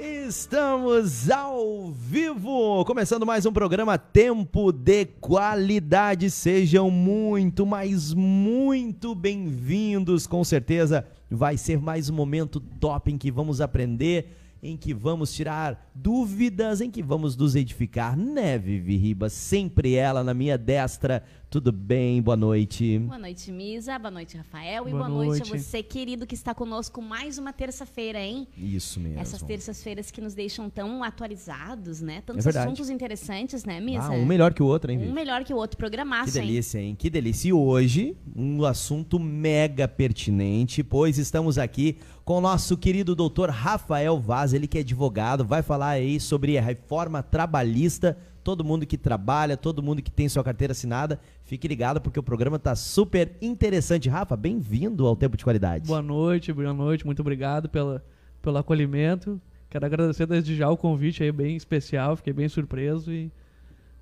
Estamos ao vivo, começando mais um programa Tempo de Qualidade. Sejam muito, mas muito bem-vindos. Com certeza vai ser mais um momento top em que vamos aprender, em que vamos tirar dúvidas, em que vamos nos edificar, né, Vivi Ribas? Sempre ela na minha destra. Tudo bem? Boa noite. Boa noite, Misa. Boa noite, Rafael. E Boa boa noite. a noite. você, querido, que está conosco mais uma terça-feira, hein? Isso mesmo. Essas terças-feiras que nos deixam tão atualizados, né? Tantos É assuntos interessantes, né, Misa? Ah, um melhor que o outro, hein, Vivi? Um melhor que o outro. Que Programaço, hein? delícia, hein? Que delícia. E hoje, um assunto mega pertinente, pois estamos aqui com o nosso querido doutor Rafael Vaz, ele que é advogado, vai falar aí sobre a reforma trabalhista. Todo mundo que trabalha, todo mundo que tem sua carteira assinada, fique ligado porque o programa tá super interessante. Rafa, bem-vindo ao Tempo de Qualidade. Boa noite, boa noite, muito obrigado pela, pelo acolhimento. Quero agradecer desde já o convite aí bem especial, fiquei bem surpreso e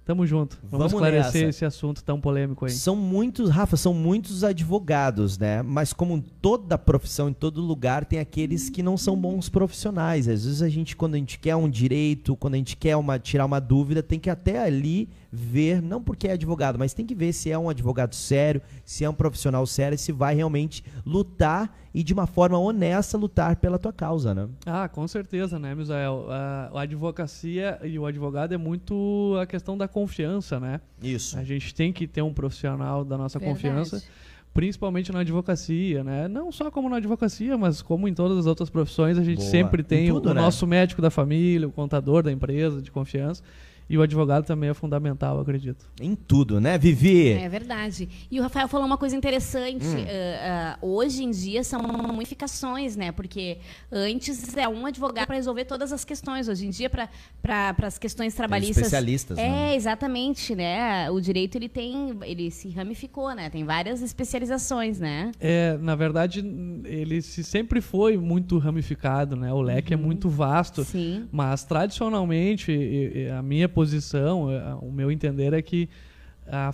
tamo junto. Vamos, Vamos esclarecer nessa. esse assunto tão polêmico aí. São muitos, Rafa, são muitos advogados, né? Mas como toda profissão, em todo lugar, tem aqueles que não são bons profissionais. Às vezes a gente, quando a gente quer um direito, quando a gente quer uma, tirar uma dúvida, tem que até ali ver, não porque é advogado, mas tem que ver se é um advogado sério, se é um profissional sério, se vai realmente lutar e de uma forma honesta lutar pela tua causa, né? Ah, com certeza, né, Misael? A, a advocacia e o advogado é muito a questão da confiança, né? Isso. A gente tem que ter um profissional da nossa Verdade. confiança. principalmente na advocacia, né? Não só como na advocacia, mas como em todas as outras profissões, a gente Boa. sempre Em tem tudo, o né? nosso médico da família, o contador da empresa de confiança. E o advogado também é fundamental, eu acredito. Em tudo, né, Vivi? É verdade. E o Rafael falou uma coisa interessante. Hum. ah, ah, hoje em dia são ramificações, né? Porque antes é um advogado para resolver todas as questões. Hoje em dia, para as questões trabalhistas. especialistas, É, né? exatamente, né? O direito ele tem. ele se ramificou, né? Tem várias especializações, né? É, na verdade, ele se sempre foi muito ramificado, né? O leque é muito vasto. Sim. Mas tradicionalmente, a minha posição, eh, o meu entender é que a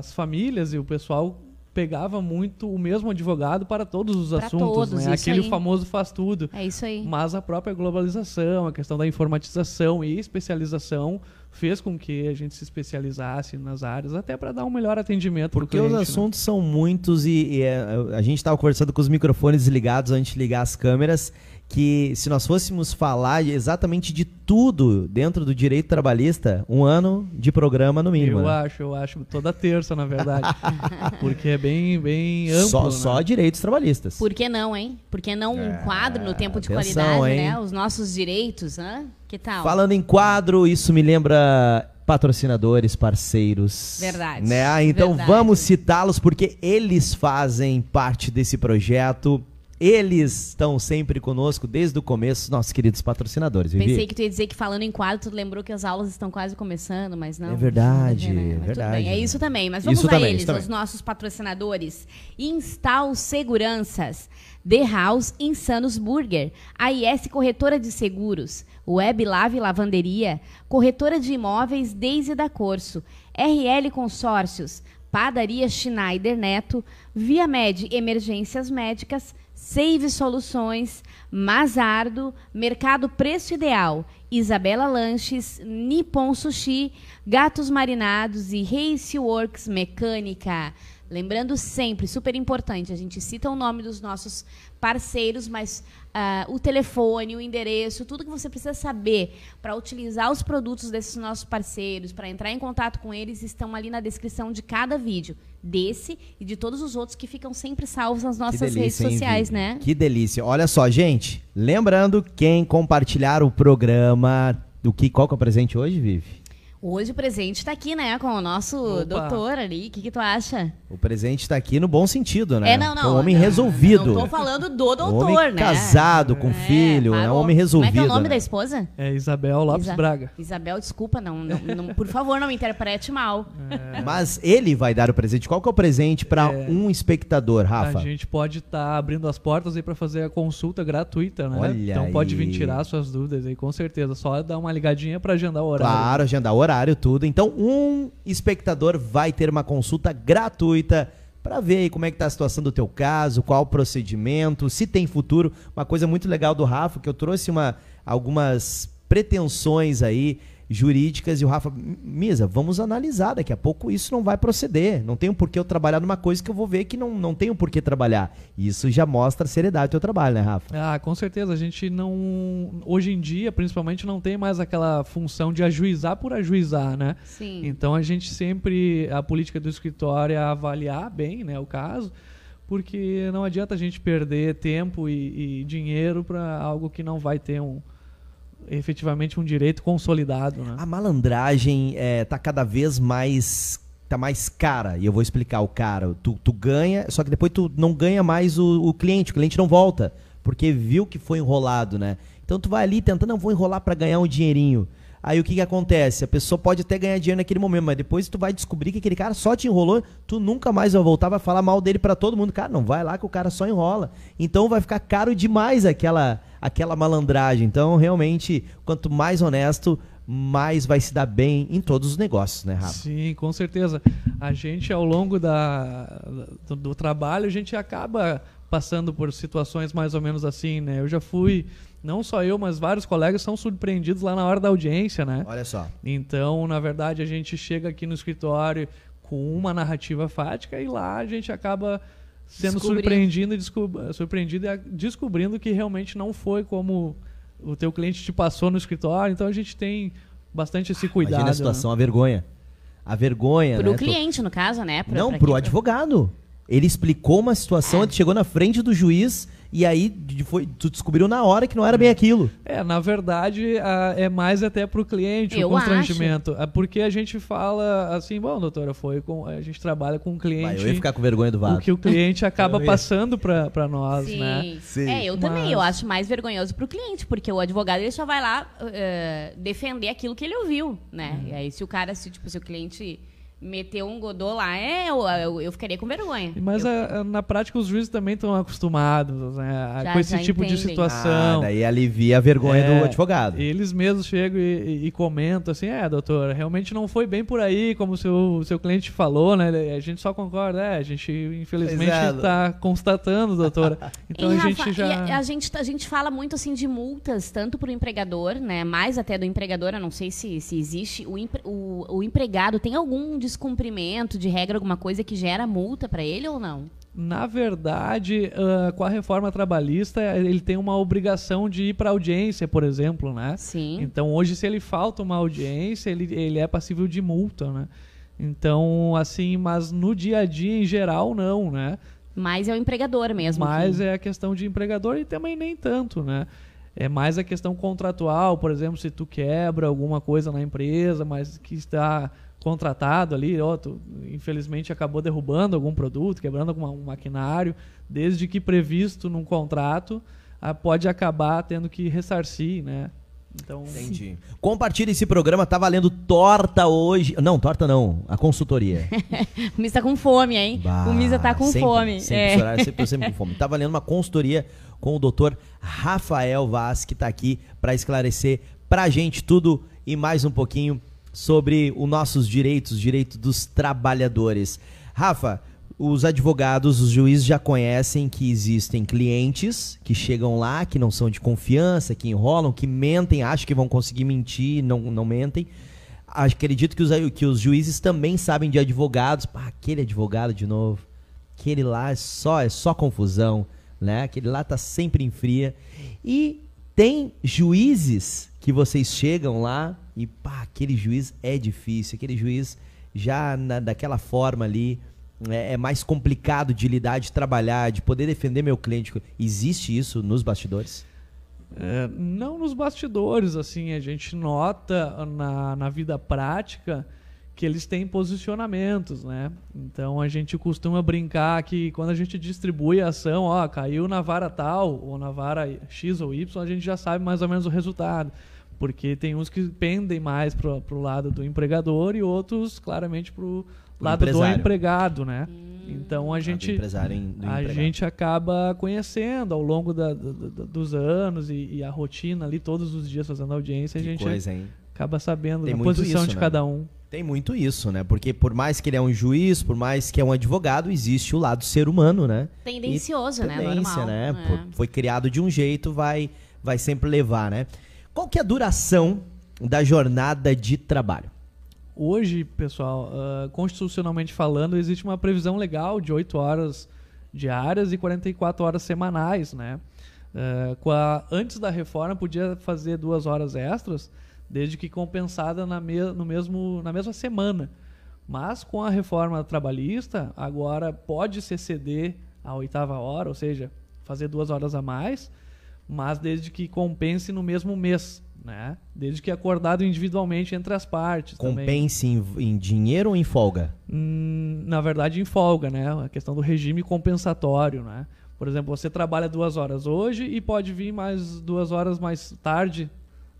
as famílias e o pessoal pegava muito o mesmo advogado para todos os Para assuntos, todos, né? isso Aquele aí. famoso faz tudo. É isso aí. Mas a própria globalização, a questão da informatização e especialização fez com que a gente se especializasse nas áreas, até para dar um melhor atendimento Porque os cliente, né? assuntos são muitos e, e, é, a gente estava conversando com os microfones desligados antes de ligar as câmeras, que se nós fôssemos falar exatamente de tudo dentro do direito trabalhista, um ano de programa no mínimo. Eu né? acho, eu acho toda terça, na verdade. porque é bem, bem amplo. só, né? só direitos trabalhistas. Por que não, hein? Por que não um É, quadro no tempo de atenção, qualidade, hein? né? Os nossos direitos, hã? Que tal? Falando em quadro, isso me lembra patrocinadores, parceiros. Verdade, Né? Ah, Então verdade. vamos citá-los porque eles fazem parte desse projeto. Eles estão sempre conosco desde o começo, nossos queridos patrocinadores. Vivi? Pensei que tu ia dizer que falando em quadro, tu lembrou que as aulas estão quase começando, mas não. É verdade, né? Tudo verdade. É isso também, mas vamos Isso a também, eles, os nossos patrocinadores. Instal Seguranças, The House Insanos Burger, AIS Corretora de Seguros, Web Lave Lavanderia, Corretora de Imóveis Deise da Corso, RL Consórcios, Padaria Schneider Neto, Via Med Emergências Médicas, Save Soluções, Mazardo, Mercado Preço Ideal, Isabela Lanches, Nippon Sushi, Gatos Marinados e Race Works Mecânica. Lembrando sempre, super importante, a gente cita o nome dos nossos parceiros, mas ah, o telefone, o endereço, tudo que você precisa saber para utilizar os produtos desses nossos parceiros, para entrar em contato com eles, estão ali na descrição de cada vídeo, desse e de todos os outros que ficam sempre salvos nas nossas redes delícia, hein, sociais, Vivi? né? Que delícia. Olha só, gente. Lembrando, quem compartilhar o programa. Do que, qual que é o presente hoje, Vivi? Hoje o presente está aqui, né, com o nosso Opa. doutor ali. O que, que tu acha? O presente está aqui no bom sentido, né? É, não, não. É um homem não, resolvido. Não tô falando do doutor, Um homem né? casado, com filho, é um homem resolvido. Como é que é o nome né? da esposa? É Isabel Lopes Isa- Braga. Isabel, desculpa, não, não, não- por favor, não me interprete mal. Mas ele vai dar o presente. Qual que é o presente para É. um espectador, Rafa? A gente pode estar abrindo as portas aí para fazer a consulta gratuita, né? Olha então pode aí. vir tirar suas dúvidas aí, com certeza. Só dar uma ligadinha para agendar o horário. Claro, agendar horário, tudo. Então, um espectador vai ter uma consulta gratuita para ver aí como é que tá a situação do teu caso, qual o procedimento, se tem futuro. Uma coisa muito legal do Rafa, que eu trouxe uma, algumas pretensões aí jurídicas e o Rafa, Misa, vamos analisar, daqui a pouco isso não vai proceder. Não tem por que eu trabalhar numa coisa que eu vou ver que não, não tenho por que trabalhar. Isso já mostra a seriedade do teu trabalho, né, Rafa? Ah, com certeza. A gente não. Hoje em dia, principalmente, não tem mais aquela função de ajuizar por ajuizar, né? Sim. Então a gente sempre. A política do escritório é avaliar bem né, o caso porque não adianta a gente perder tempo e, e dinheiro para algo que não vai ter um, efetivamente um direito consolidado. Né? A malandragem é, tá cada vez mais tá mais cara, e eu vou explicar o cara. Tu, tu ganha, só que depois tu não ganha mais o, o cliente, o cliente não volta, porque viu que foi enrolado, né? Então tu vai ali tentando, não, vou enrolar para ganhar um dinheirinho. Aí o que, que acontece? A pessoa pode até ganhar dinheiro naquele momento, mas depois tu vai descobrir que aquele cara só te enrolou, tu nunca mais vai voltar, vai falar mal dele para todo mundo. Cara, não vai lá que o cara só enrola. Então vai ficar caro demais aquela, aquela malandragem. Então, realmente, quanto mais honesto, mais vai se dar bem em todos os negócios, né, Rafa? Sim, com certeza. A gente, ao longo da, do, do trabalho, a gente acaba passando por situações mais ou menos assim, né? Eu já fui não só eu, mas vários colegas são surpreendidos lá na hora da audiência, né? Olha só. Então, na verdade, a gente chega aqui no escritório com uma narrativa fática e lá a gente acaba sendo surpreendido e, descob surpreendido e descobrindo que realmente não foi como o teu cliente te passou no escritório. Então a gente tem bastante esse cuidado. Imagina a situação, né? a vergonha. A vergonha, Pro né? cliente, no caso, né? Pro, não, pro advogado. Ele explicou uma situação, é. chegou na frente do juiz e aí foi, tu descobriu na hora que não era bem aquilo. É, na verdade, a, é mais até pro cliente Eu o constrangimento. Acho. É porque a gente fala assim, bom, doutora, foi com. A gente trabalha com o cliente. Vai, eu ia ficar com vergonha do vaso. O que o cliente acaba passando para nós, Sim. né? Sim. É, eu Mas... também. Eu acho mais vergonhoso pro cliente, porque o advogado ele só vai lá uh, defender aquilo que ele ouviu, né? Hum. E aí, se o cara, se, tipo, se o cliente meter um godô lá, é, eu, eu, eu ficaria com vergonha. Mas eu, a, a, na prática os juízes também estão acostumados né, já, com esse tipo entendem. de situação. Ah, daí alivia a vergonha é, do advogado. Eles mesmos chegam e, e, e, comentam assim, é, doutor, realmente não foi bem por aí, como o seu, seu cliente falou, né? A gente só concorda, é, a gente infelizmente está constatando, doutora. Então e, a gente já... A, a, gente, a gente fala muito assim de multas, tanto para o empregador, né? Mais até do empregador, eu não sei se, se existe. O, o, o empregado tem algum descumprimento de regra, alguma coisa que gera multa para ele ou não? Na verdade, uh, com a reforma trabalhista, ele tem uma obrigação de ir para audiência, por exemplo, né? Sim. Então, hoje, se ele falta uma audiência, ele, ele é passível de multa, né? Então, assim, mas no dia a dia, em geral, não, né? Mas é o empregador mesmo. Mas que... é a questão de empregador e também nem tanto, né? É mais a questão contratual, por exemplo, se tu quebra alguma coisa na empresa, mas que está contratado ali, ó, tu, infelizmente acabou derrubando algum produto, quebrando algum maquinário, desde que previsto num contrato, a, pode acabar tendo que ressarcir, né? Então, Entendi. Compartilhe esse programa, tá valendo torta hoje. Não, torta não, a consultoria. o Misa tá com fome, hein? Bah, o Misa tá com sempre, fome. Sempre, é. sempre, sempre, sempre com fome. Tá valendo uma consultoria com o doutor Rafael Vaz, que tá aqui para esclarecer pra gente tudo e mais um pouquinho sobre os nossos direitos, direitos dos trabalhadores. Rafa, os advogados, os juízes já conhecem que existem clientes que chegam lá, que não são de confiança, que enrolam, que mentem, acham que vão conseguir mentir, não, não mentem. Acredito que os, que os juízes também sabem de advogados. Pá, aquele advogado de novo. Aquele lá é só, é só confusão, né? Aquele lá tá sempre em fria. E tem juízes que vocês chegam lá e pá, aquele juiz é difícil, aquele juiz já na, daquela forma ali é, é, mais complicado de lidar, de trabalhar, de poder defender meu cliente. Existe isso nos bastidores? É, não nos bastidores, assim, a gente nota na, na vida prática que eles têm posicionamentos, né? Então a gente costuma brincar que quando a gente distribui a ação, ó, caiu na vara tal ou na vara X ou Y, a gente já sabe mais ou menos o resultado porque tem uns que pendem mais para o lado do empregador e outros claramente para o lado empresário. do empregado, né? Hum. Então a gente a gente acaba conhecendo ao longo da, da, dos anos e, e, a rotina ali todos os dias fazendo audiência, que a gente coisa, acaba sabendo tem a posição isso, de né? cada um. Tem muito isso, né? Porque por mais que ele é um juiz, por mais que é um advogado, existe o lado ser humano, né? Tendencioso, e né? Tendência, Normal, né? É. Foi criado de um jeito, vai vai sempre levar, né? Qual que é a duração da jornada de trabalho? Hoje, pessoal, uh, constitucionalmente falando, existe uma previsão legal de 8 horas diárias e 44 horas semanais, né? Uh, a, antes da reforma podia fazer duas horas extras, desde que compensada na, me, no mesmo, na mesma semana. Mas com a reforma trabalhista, agora pode se exceder a oitava hora, ou seja, fazer duas horas a mais, mas desde que compense no mesmo mês, né? Desde que acordado individualmente entre as partes. Compense em, em, dinheiro ou em folga? Hum, na verdade, em folga, né? A questão do regime compensatório, né? Por exemplo, você trabalha duas horas hoje e pode vir mais duas horas mais tarde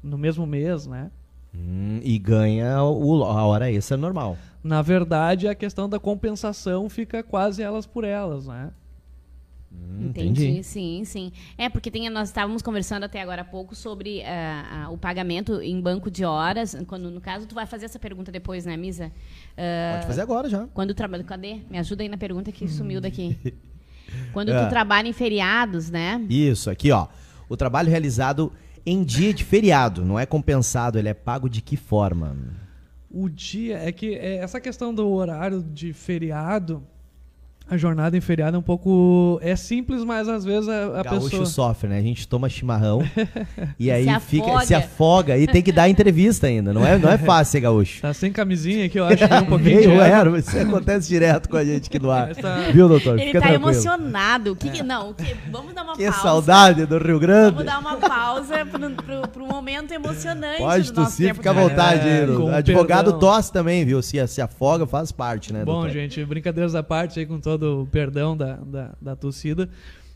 no mesmo mês, né? Hum, e ganha o, a hora extra normal. Na verdade, a questão da compensação fica quase elas por elas, né? Hum, entendi. entendi. sim, sim. É, porque tem, nós estávamos conversando até agora há pouco sobre uh, uh, o pagamento em banco de horas. Quando, no caso, tu vai fazer essa pergunta depois, né, Misa? Uh, Pode fazer agora já. Quando trabalha. Cadê? Me ajuda aí na pergunta que sumiu daqui. Quando é. tu trabalha em feriados, né? Isso, aqui, ó. O trabalho realizado em dia de feriado, não é compensado, ele é pago de que forma? O dia é que é, essa questão do horário de feriado a jornada em feriado é um pouco. É simples, mas às vezes a, a Gaúcho pessoa. sofre, né? A gente toma chimarrão e aí se fica, afoga. se afoga e tem que dar entrevista ainda. Não é, não é fácil ser gaúcho. Tá sem camisinha aqui, eu acho que é um pouquinho. Meio era, isso acontece direto com a gente aqui no ar. Tá... Viu, doutor? Ele fica tá tranquilo. emocionado. Que, que, não, que, vamos dar uma que pausa. Que saudade do Rio Grande. Vamos dar uma pausa pro, pro, pro momento emocionante. Pode tossir, fica à vontade. É, advogado perdão. tosse também, viu? Se, se afoga, faz parte, né? Bom, doutor? gente, brincadeiras à parte aí com todo o perdão da, da, da torcida.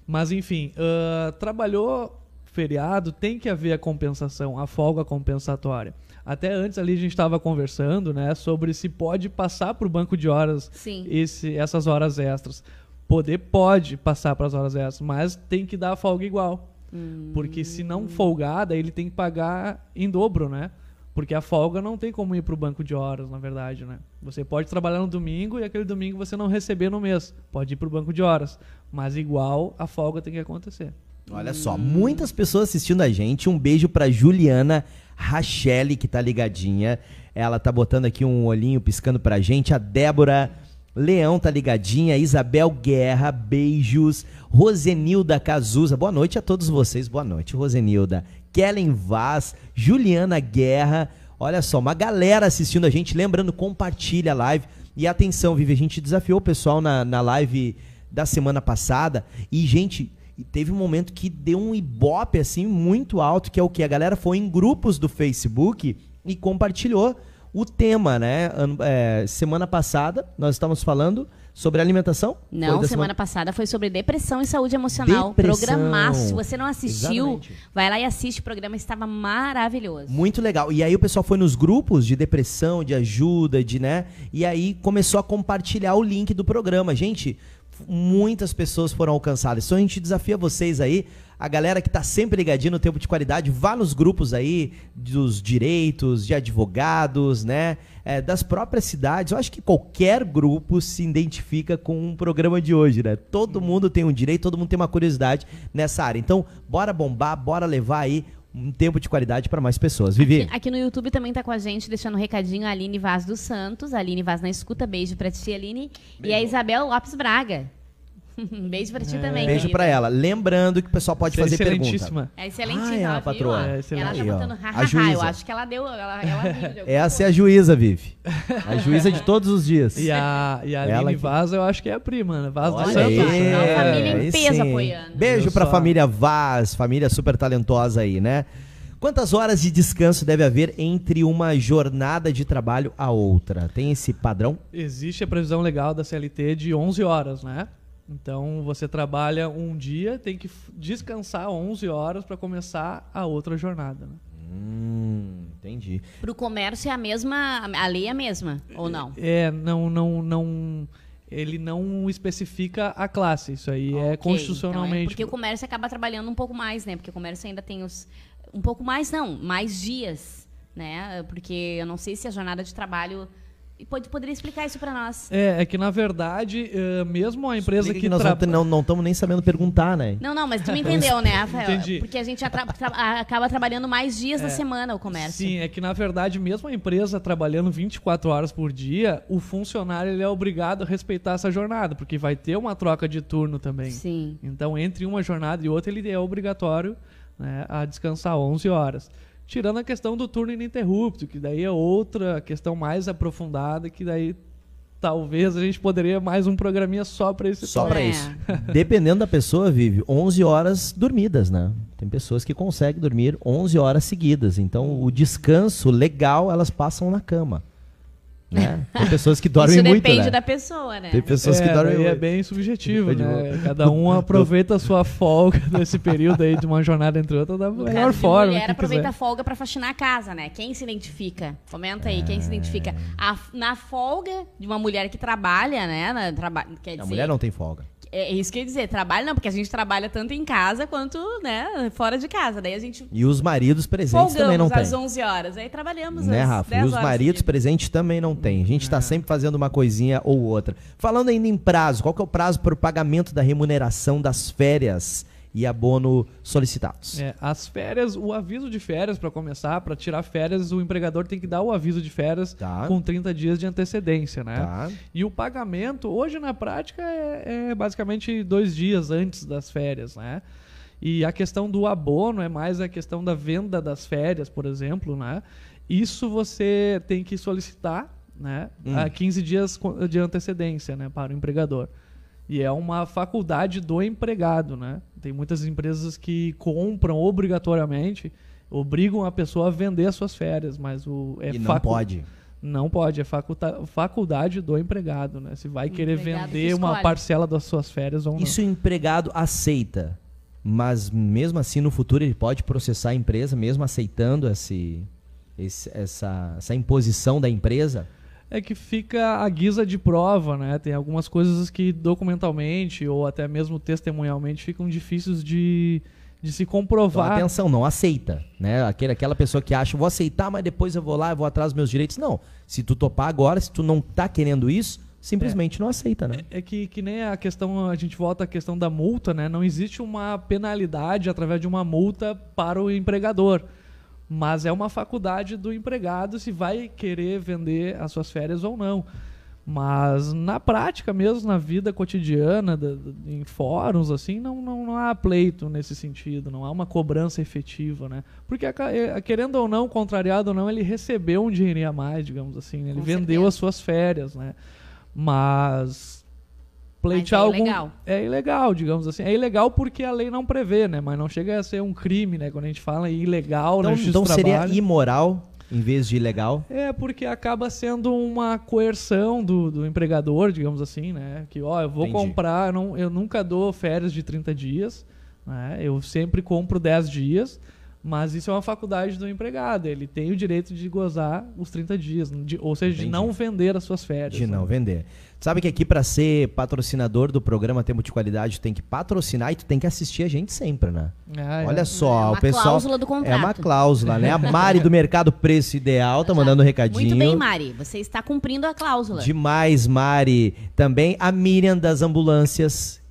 Mas enfim, uh, trabalhou feriado, tem que haver a compensação, a folga compensatória. Até antes ali a gente estava conversando, né, sobre se pode passar para o banco de horas esse, essas horas extras. Poder pode passar para as horas extras, mas tem que dar a folga igual. Hum. Porque se não folgar, daí ele tem que pagar em dobro, né? Porque a folga não tem como ir para o banco de horas, na verdade, né? Você pode trabalhar no domingo e aquele domingo você não receber no mês. Pode ir para o banco de horas. Mas igual, a folga tem que acontecer. Olha só, muitas pessoas assistindo a gente. Um beijo para Juliana Rachelle, que tá ligadinha. Ela tá botando aqui um olhinho piscando pra gente. A Débora Leão tá ligadinha. Isabel Guerra, beijos. Rosenilda Cazuza, boa noite a todos vocês. Boa noite, Rosenilda. Kellen Vaz, Juliana Guerra. Olha só, uma galera assistindo a gente. Lembrando, compartilha a live. E atenção, Vivi, a gente desafiou o pessoal na, na live da semana passada. E, gente, teve um momento que deu um ibope, assim, muito alto, que é o que? A galera foi em grupos do Facebook e compartilhou o tema, né? É, semana passada, nós estávamos falando sobre alimentação? Não, semana... semana... passada foi sobre depressão e saúde emocional. Depressão. Programaço. Se você não assistiu, Exatamente. vai lá e assiste. O programa estava maravilhoso. Muito legal. E aí o pessoal foi nos grupos de depressão, de ajuda, de, né? E aí começou a compartilhar o link do programa. Gente, muitas pessoas foram alcançadas. Então a gente desafia vocês aí a galera que está sempre ligadinha no tempo de qualidade, vá nos grupos aí dos direitos, de advogados, né? É, das próprias cidades. Eu acho que qualquer grupo se identifica com um programa de hoje, né? Todo uhum. mundo tem um direito, todo mundo tem uma curiosidade nessa área. Então, bora bombar, bora levar aí um tempo de qualidade para mais pessoas. Vivi. Aqui, aqui, no YouTube também tá com a gente, deixando um recadinho a Aline Vaz dos Santos. A Aline Vaz na escuta. Beijo pra ti, Aline. Beijo. E a Isabel Lopes Braga. Beijo pra ti é. também. Beijo querida. pra ela. Lembrando que o pessoal pode fazer pergunta. É excelentíssima, ah, é, patroa. É ela tá botando hahaha. Eu acho que ela deu. Ela, ela Essa é a juíza, Vivi. A juíza de todos os dias. E a, e a Aline Vaz, eu acho que é a prima, né? Vaz do Santos. A família em peso apoiando. Beijo pra família Vaz, família super talentosa aí, né? Quantas horas de descanso deve haver entre uma jornada de trabalho a outra? Tem esse padrão? Existe a previsão legal da CLT de 11 horas, né? Então você trabalha um dia, tem que descansar 11 horas para começar a outra jornada. Né? Hum, entendi. Para o comércio é a mesma, a lei é a mesma ou não? É, não, não, não. Ele não especifica a classe. Isso aí é okay, é constitucionalmente. Então é porque o comércio acaba trabalhando um pouco mais, né? Porque o comércio ainda tem os um pouco mais não, mais dias, né? Porque eu não sei se a jornada de trabalho pode, poderia explicar isso para nós. É, é que na verdade, eh, mesmo a empresa Explica que, nós tra- não estamos nem sabendo perguntar, né? Não, não, mas tu me entendeu, né, Rafael? Entendi. Porque a gente atra- acaba trabalhando mais dias na semana o comércio. Sim, é que na verdade, mesmo a empresa trabalhando 24 horas por dia, o funcionário ele é obrigado a respeitar essa jornada, porque vai ter uma troca de turno também. Sim. Então, entre uma jornada e outra, ele é obrigatório né, a descansar 11 horas. Tirando a questão do turno ininterrupto, que daí é outra questão mais aprofundada, que daí talvez a gente poderia mais um programinha só para esse Só tópico. pra É. isso. Dependendo da pessoa, vive 11 horas dormidas, né? Tem pessoas que conseguem dormir 11 horas seguidas. Então, o descanso legal, elas passam na cama. Né? Tem pessoas que dormem isso muito, depende né? da pessoa, né? Tem pessoas que É, dormem daí é muito. bem subjetivo, né? Cada um aproveita a sua folga nesse período aí de uma jornada entre outra da No melhor caso de forma. mulher, que aproveita quiser. a folga pra faxinar a casa, né? Quem se identifica? Comenta aí, quem se identifica. A- na folga de uma mulher que trabalha, né? Na, traba, quer A dizer, mulher não tem folga. É isso que eu ia dizer, trabalha não, porque a gente trabalha tanto em casa quanto, né, fora de casa. Daí a gente E os maridos presentes também não têm. às 11 horas. Aí trabalhamos Né, às Rafa? 10 E os maridos presentes também não tem. A gente está sempre fazendo uma coisinha ou outra. Falando ainda em prazo, qual que é o prazo para o pagamento da remuneração das férias e abono solicitados? É, as férias, o aviso de férias para começar, para tirar férias, o empregador tem que dar o aviso de férias Tá. com 30 dias de antecedência, né? Tá. E o pagamento, hoje na prática, é, é basicamente dois dias antes das férias, né? E a questão do abono é mais a questão da venda das férias, por exemplo, né? Isso você tem que solicitar, né? Hum. A 15 dias de antecedência, né? Para o empregador. E é uma faculdade do empregado, né? Tem muitas empresas que compram obrigatoriamente, obrigam a pessoa a vender as suas férias, mas o é e não facu- pode. não pode, é faculta- faculdade do empregado, né? Se vai querer empregado que vender uma parcela das suas férias ou não. Isso o empregado aceita, mas mesmo assim no futuro ele pode processar a empresa, mesmo aceitando esse, esse- essa, essa imposição da empresa? É que fica a guisa de prova, né? Tem algumas coisas que documentalmente ou até mesmo testemunhalmente ficam difíceis de, de se Então, comprovar. atenção, não aceita, né? Aquele, aquela pessoa que acha, vou aceitar, mas depois eu vou lá, eu vou atrás dos meus direitos. Não, se tu topar agora, se tu não tá querendo isso, simplesmente não aceita, né? É que, que nem a questão, a gente volta à questão da multa, né? Não existe uma penalidade através de uma multa para o empregador. Mas é uma faculdade do empregado se vai querer vender as suas férias ou não. Mas na prática mesmo, na vida cotidiana, da- da- em fóruns, assim, não, não, não há pleito nesse sentido, não há uma cobrança efetiva, né? Porque, eh, querendo ou não, contrariado ou não, ele recebeu um dinheirinho a mais, digamos assim, né? ele Com vendeu certeza. as suas férias, né? Mas pleitear é algum ilegal. é ilegal, digamos assim. É ilegal porque a lei não prevê, né? Mas não chega a ser um crime, né? Quando a gente fala em ilegal Então, na justiça então seria imoral em vez de ilegal? É porque acaba sendo uma coerção do, do empregador, digamos assim, né? Que, ó, eu vou Entendi. comprar, eu, não, eu nunca dou férias de 30 dias, né? Eu sempre compro 10 dias, mas isso é uma faculdade do empregado. Ele tem o direito de gozar os 30 dias, de- ou seja, de Entendi. não vender as suas férias. De né? não vender. Sabe que aqui para ser patrocinador do programa Tempo de Qualidade, tu tem que patrocinar e tu tem que assistir a gente sempre, né? Ah, é. Olha só, É uma o pessoal cláusula do contrato. É uma cláusula, né? A Mari do Mercado Preço Ideal tá mandando um recadinho. Muito bem, Mari. Você está cumprindo a cláusula. Demais, Mari. Também a Miriam das ambulâncias.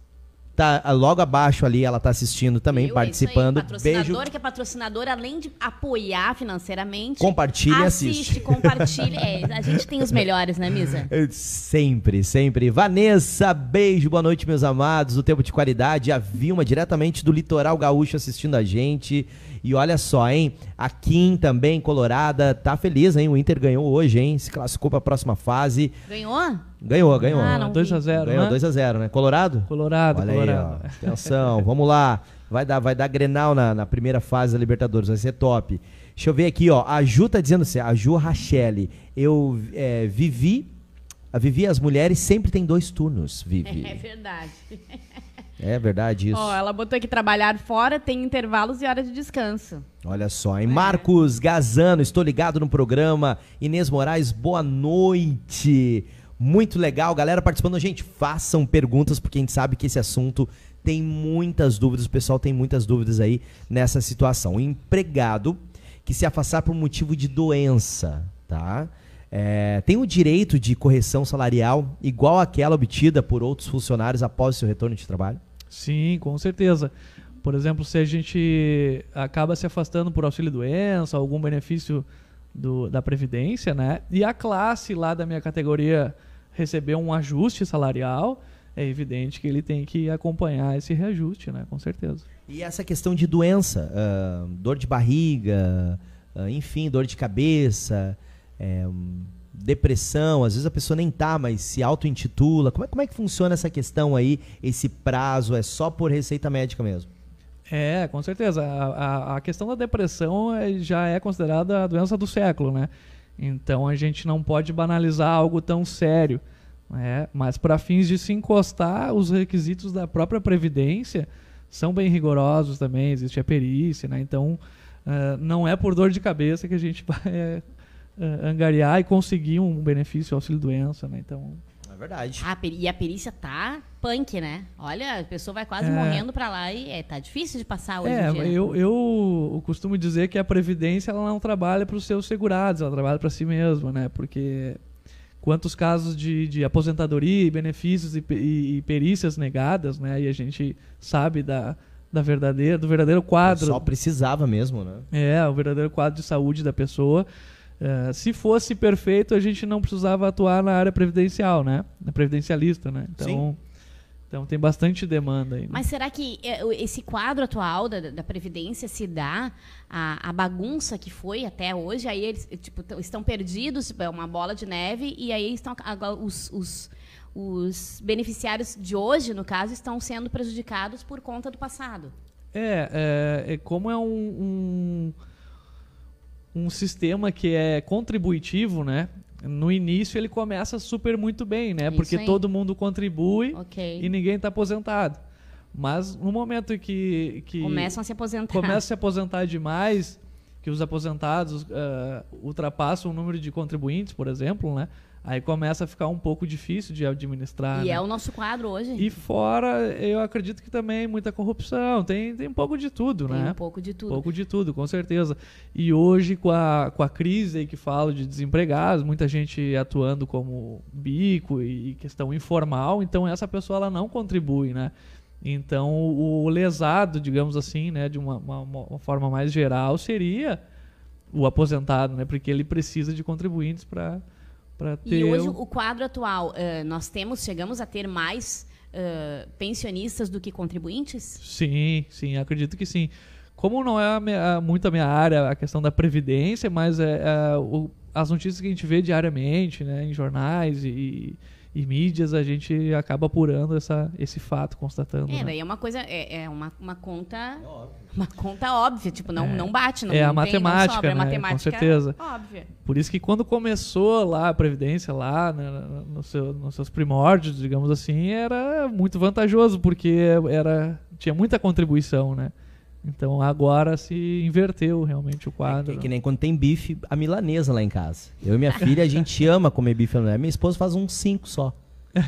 Tá ah, logo abaixo ali, ela tá assistindo também, Viu? participando. Aí, patrocinador Beijo. que é patrocinador, além de apoiar financeiramente, Compartilha assiste, assiste. compartilha. É, a gente tem os melhores, né, Misa? Eu- Sempre, sempre. Vanessa, beijo, boa noite, meus amados. O tempo de qualidade. A Vilma, diretamente do litoral gaúcho, assistindo a gente. E olha só, hein? A Kim também, colorada, tá feliz, hein? O Inter ganhou hoje, hein? Se classificou pra próxima fase. Ganhou? Ganhou, ganhou. Ah, não 2 a 0 ganhou né? 2x0, né? Colorado? Colorado, Olha Colorado. aí, ó. Atenção, vamos lá. Vai dar, vai dar Grenal na, na primeira fase da Libertadores, vai ser top. Deixa eu ver aqui, ó. A Ju tá dizendo assim, a Ju Rachelle. Eu é, vivi. A Vivi, as mulheres sempre tem dois turnos, É Vivi. verdade. É verdade isso. Ó, ela botou aqui trabalhar fora, tem intervalos e hora de descanso. Olha só, hein? Marcos Gazano, estou ligado no programa. Inês Moraes, boa noite. Muito legal, galera participando. Gente, façam perguntas, porque a gente sabe que esse assunto tem muitas dúvidas. O pessoal tem muitas dúvidas aí nessa situação. O empregado que se afastar por motivo de doença, tá? é, tem o direito de correção salarial igual àquela obtida por outros funcionários após seu retorno de trabalho? Sim, com certeza. Por exemplo, se a gente acaba se afastando por auxílio-doença, algum benefício do, da Previdência, né? E a classe lá da minha categoria recebeu um ajuste salarial, é evidente que ele tem que acompanhar esse reajuste, né? Com certeza. E essa questão de doença, uh, dor de barriga, uh, enfim, dor de cabeça, um, depressão, às vezes a pessoa nem tá, mas se auto-intitula. Como é, como é que funciona essa questão aí? Esse prazo é só por receita médica mesmo? É, com certeza. A, a, a questão da depressão é, já é considerada a doença do século, né? Então a gente não pode banalizar algo tão sério. Né? Mas para fins de se encostar, os requisitos da própria Previdência são bem rigorosos também, existe a perícia, né? Então uh, não é por dor de cabeça que a gente vai uh, angariar e conseguir um benefício auxílio-doença, né? Então é verdade. Ah, e a perícia tá punk, né? Olha, a pessoa vai quase é. morrendo para lá e é, tá difícil de passar hoje é, em dia. Eu, eu costumo dizer que a Previdência ela não trabalha para os seus segurados, ela trabalha para si mesma, né? Porque quantos casos de, de aposentadoria e benefícios e, e, e, perícias negadas, né? E a gente sabe da, da verdadeira, do verdadeiro quadro. Só precisava mesmo, né? É, o verdadeiro quadro de saúde da pessoa. Uh, se fosse perfeito, a gente não precisava atuar na área previdencial, né? Na previdencialista, né? Então, Sim. então tem bastante demanda aí. Né? Mas será que é, esse quadro atual da, da Previdência se dá a, a, bagunça que foi até hoje? Aí eles tipo, estão perdidos, é uma bola de neve, e aí estão os, os, os beneficiários de hoje, no caso, estão sendo prejudicados por conta do passado. É, é, é como é um, um um sistema que é contributivo, né? No início ele começa super muito bem, né? Porque todo mundo contribui okay. e ninguém está aposentado. Mas no momento que, que começam a se aposentar, começa a se aposentar demais, que os aposentados uh, ultrapassam o número de contribuintes, por exemplo, né? Aí começa a ficar um pouco difícil de administrar. E né? é o nosso quadro hoje. E fora, eu acredito que também muita corrupção. Tem, tem um pouco de tudo, tem né? um pouco de tudo. Pouco de tudo, com certeza. E hoje, com a, com a crise que falo de desempregados, muita gente atuando como bico e questão informal, então essa pessoa ela não contribui, né? Então, o lesado, digamos assim, né, de uma, uma, uma forma mais geral, seria o aposentado, né? Porque ele precisa de contribuintes para ter. E hoje o quadro atual, uh, nós temos, chegamos a ter mais uh, pensionistas do que contribuintes? Sim, sim, acredito que sim. Como não é a minha, muito a minha área, a questão da previdência, mas é, é o, as notícias que a gente vê diariamente, né, em jornais e, e mídias, a gente acaba apurando essa, esse fato, constatando. É, né? daí é uma coisa, é, é uma, uma conta. É uma conta óbvia, tipo, não, é, não bate, não É a não matemática, tem, sobra, é né? matemática, com certeza. Óbvia. Por isso que quando começou lá a Previdência, lá né, no seu, nos seus primórdios, digamos assim, era muito vantajoso, porque era, tinha muita contribuição, né? Então agora se inverteu realmente o quadro. É, é que nem quando tem bife, a milanesa lá em casa. Eu e minha filha, a gente ama comer bife milanesa. Minha esposa faz uns cinco só.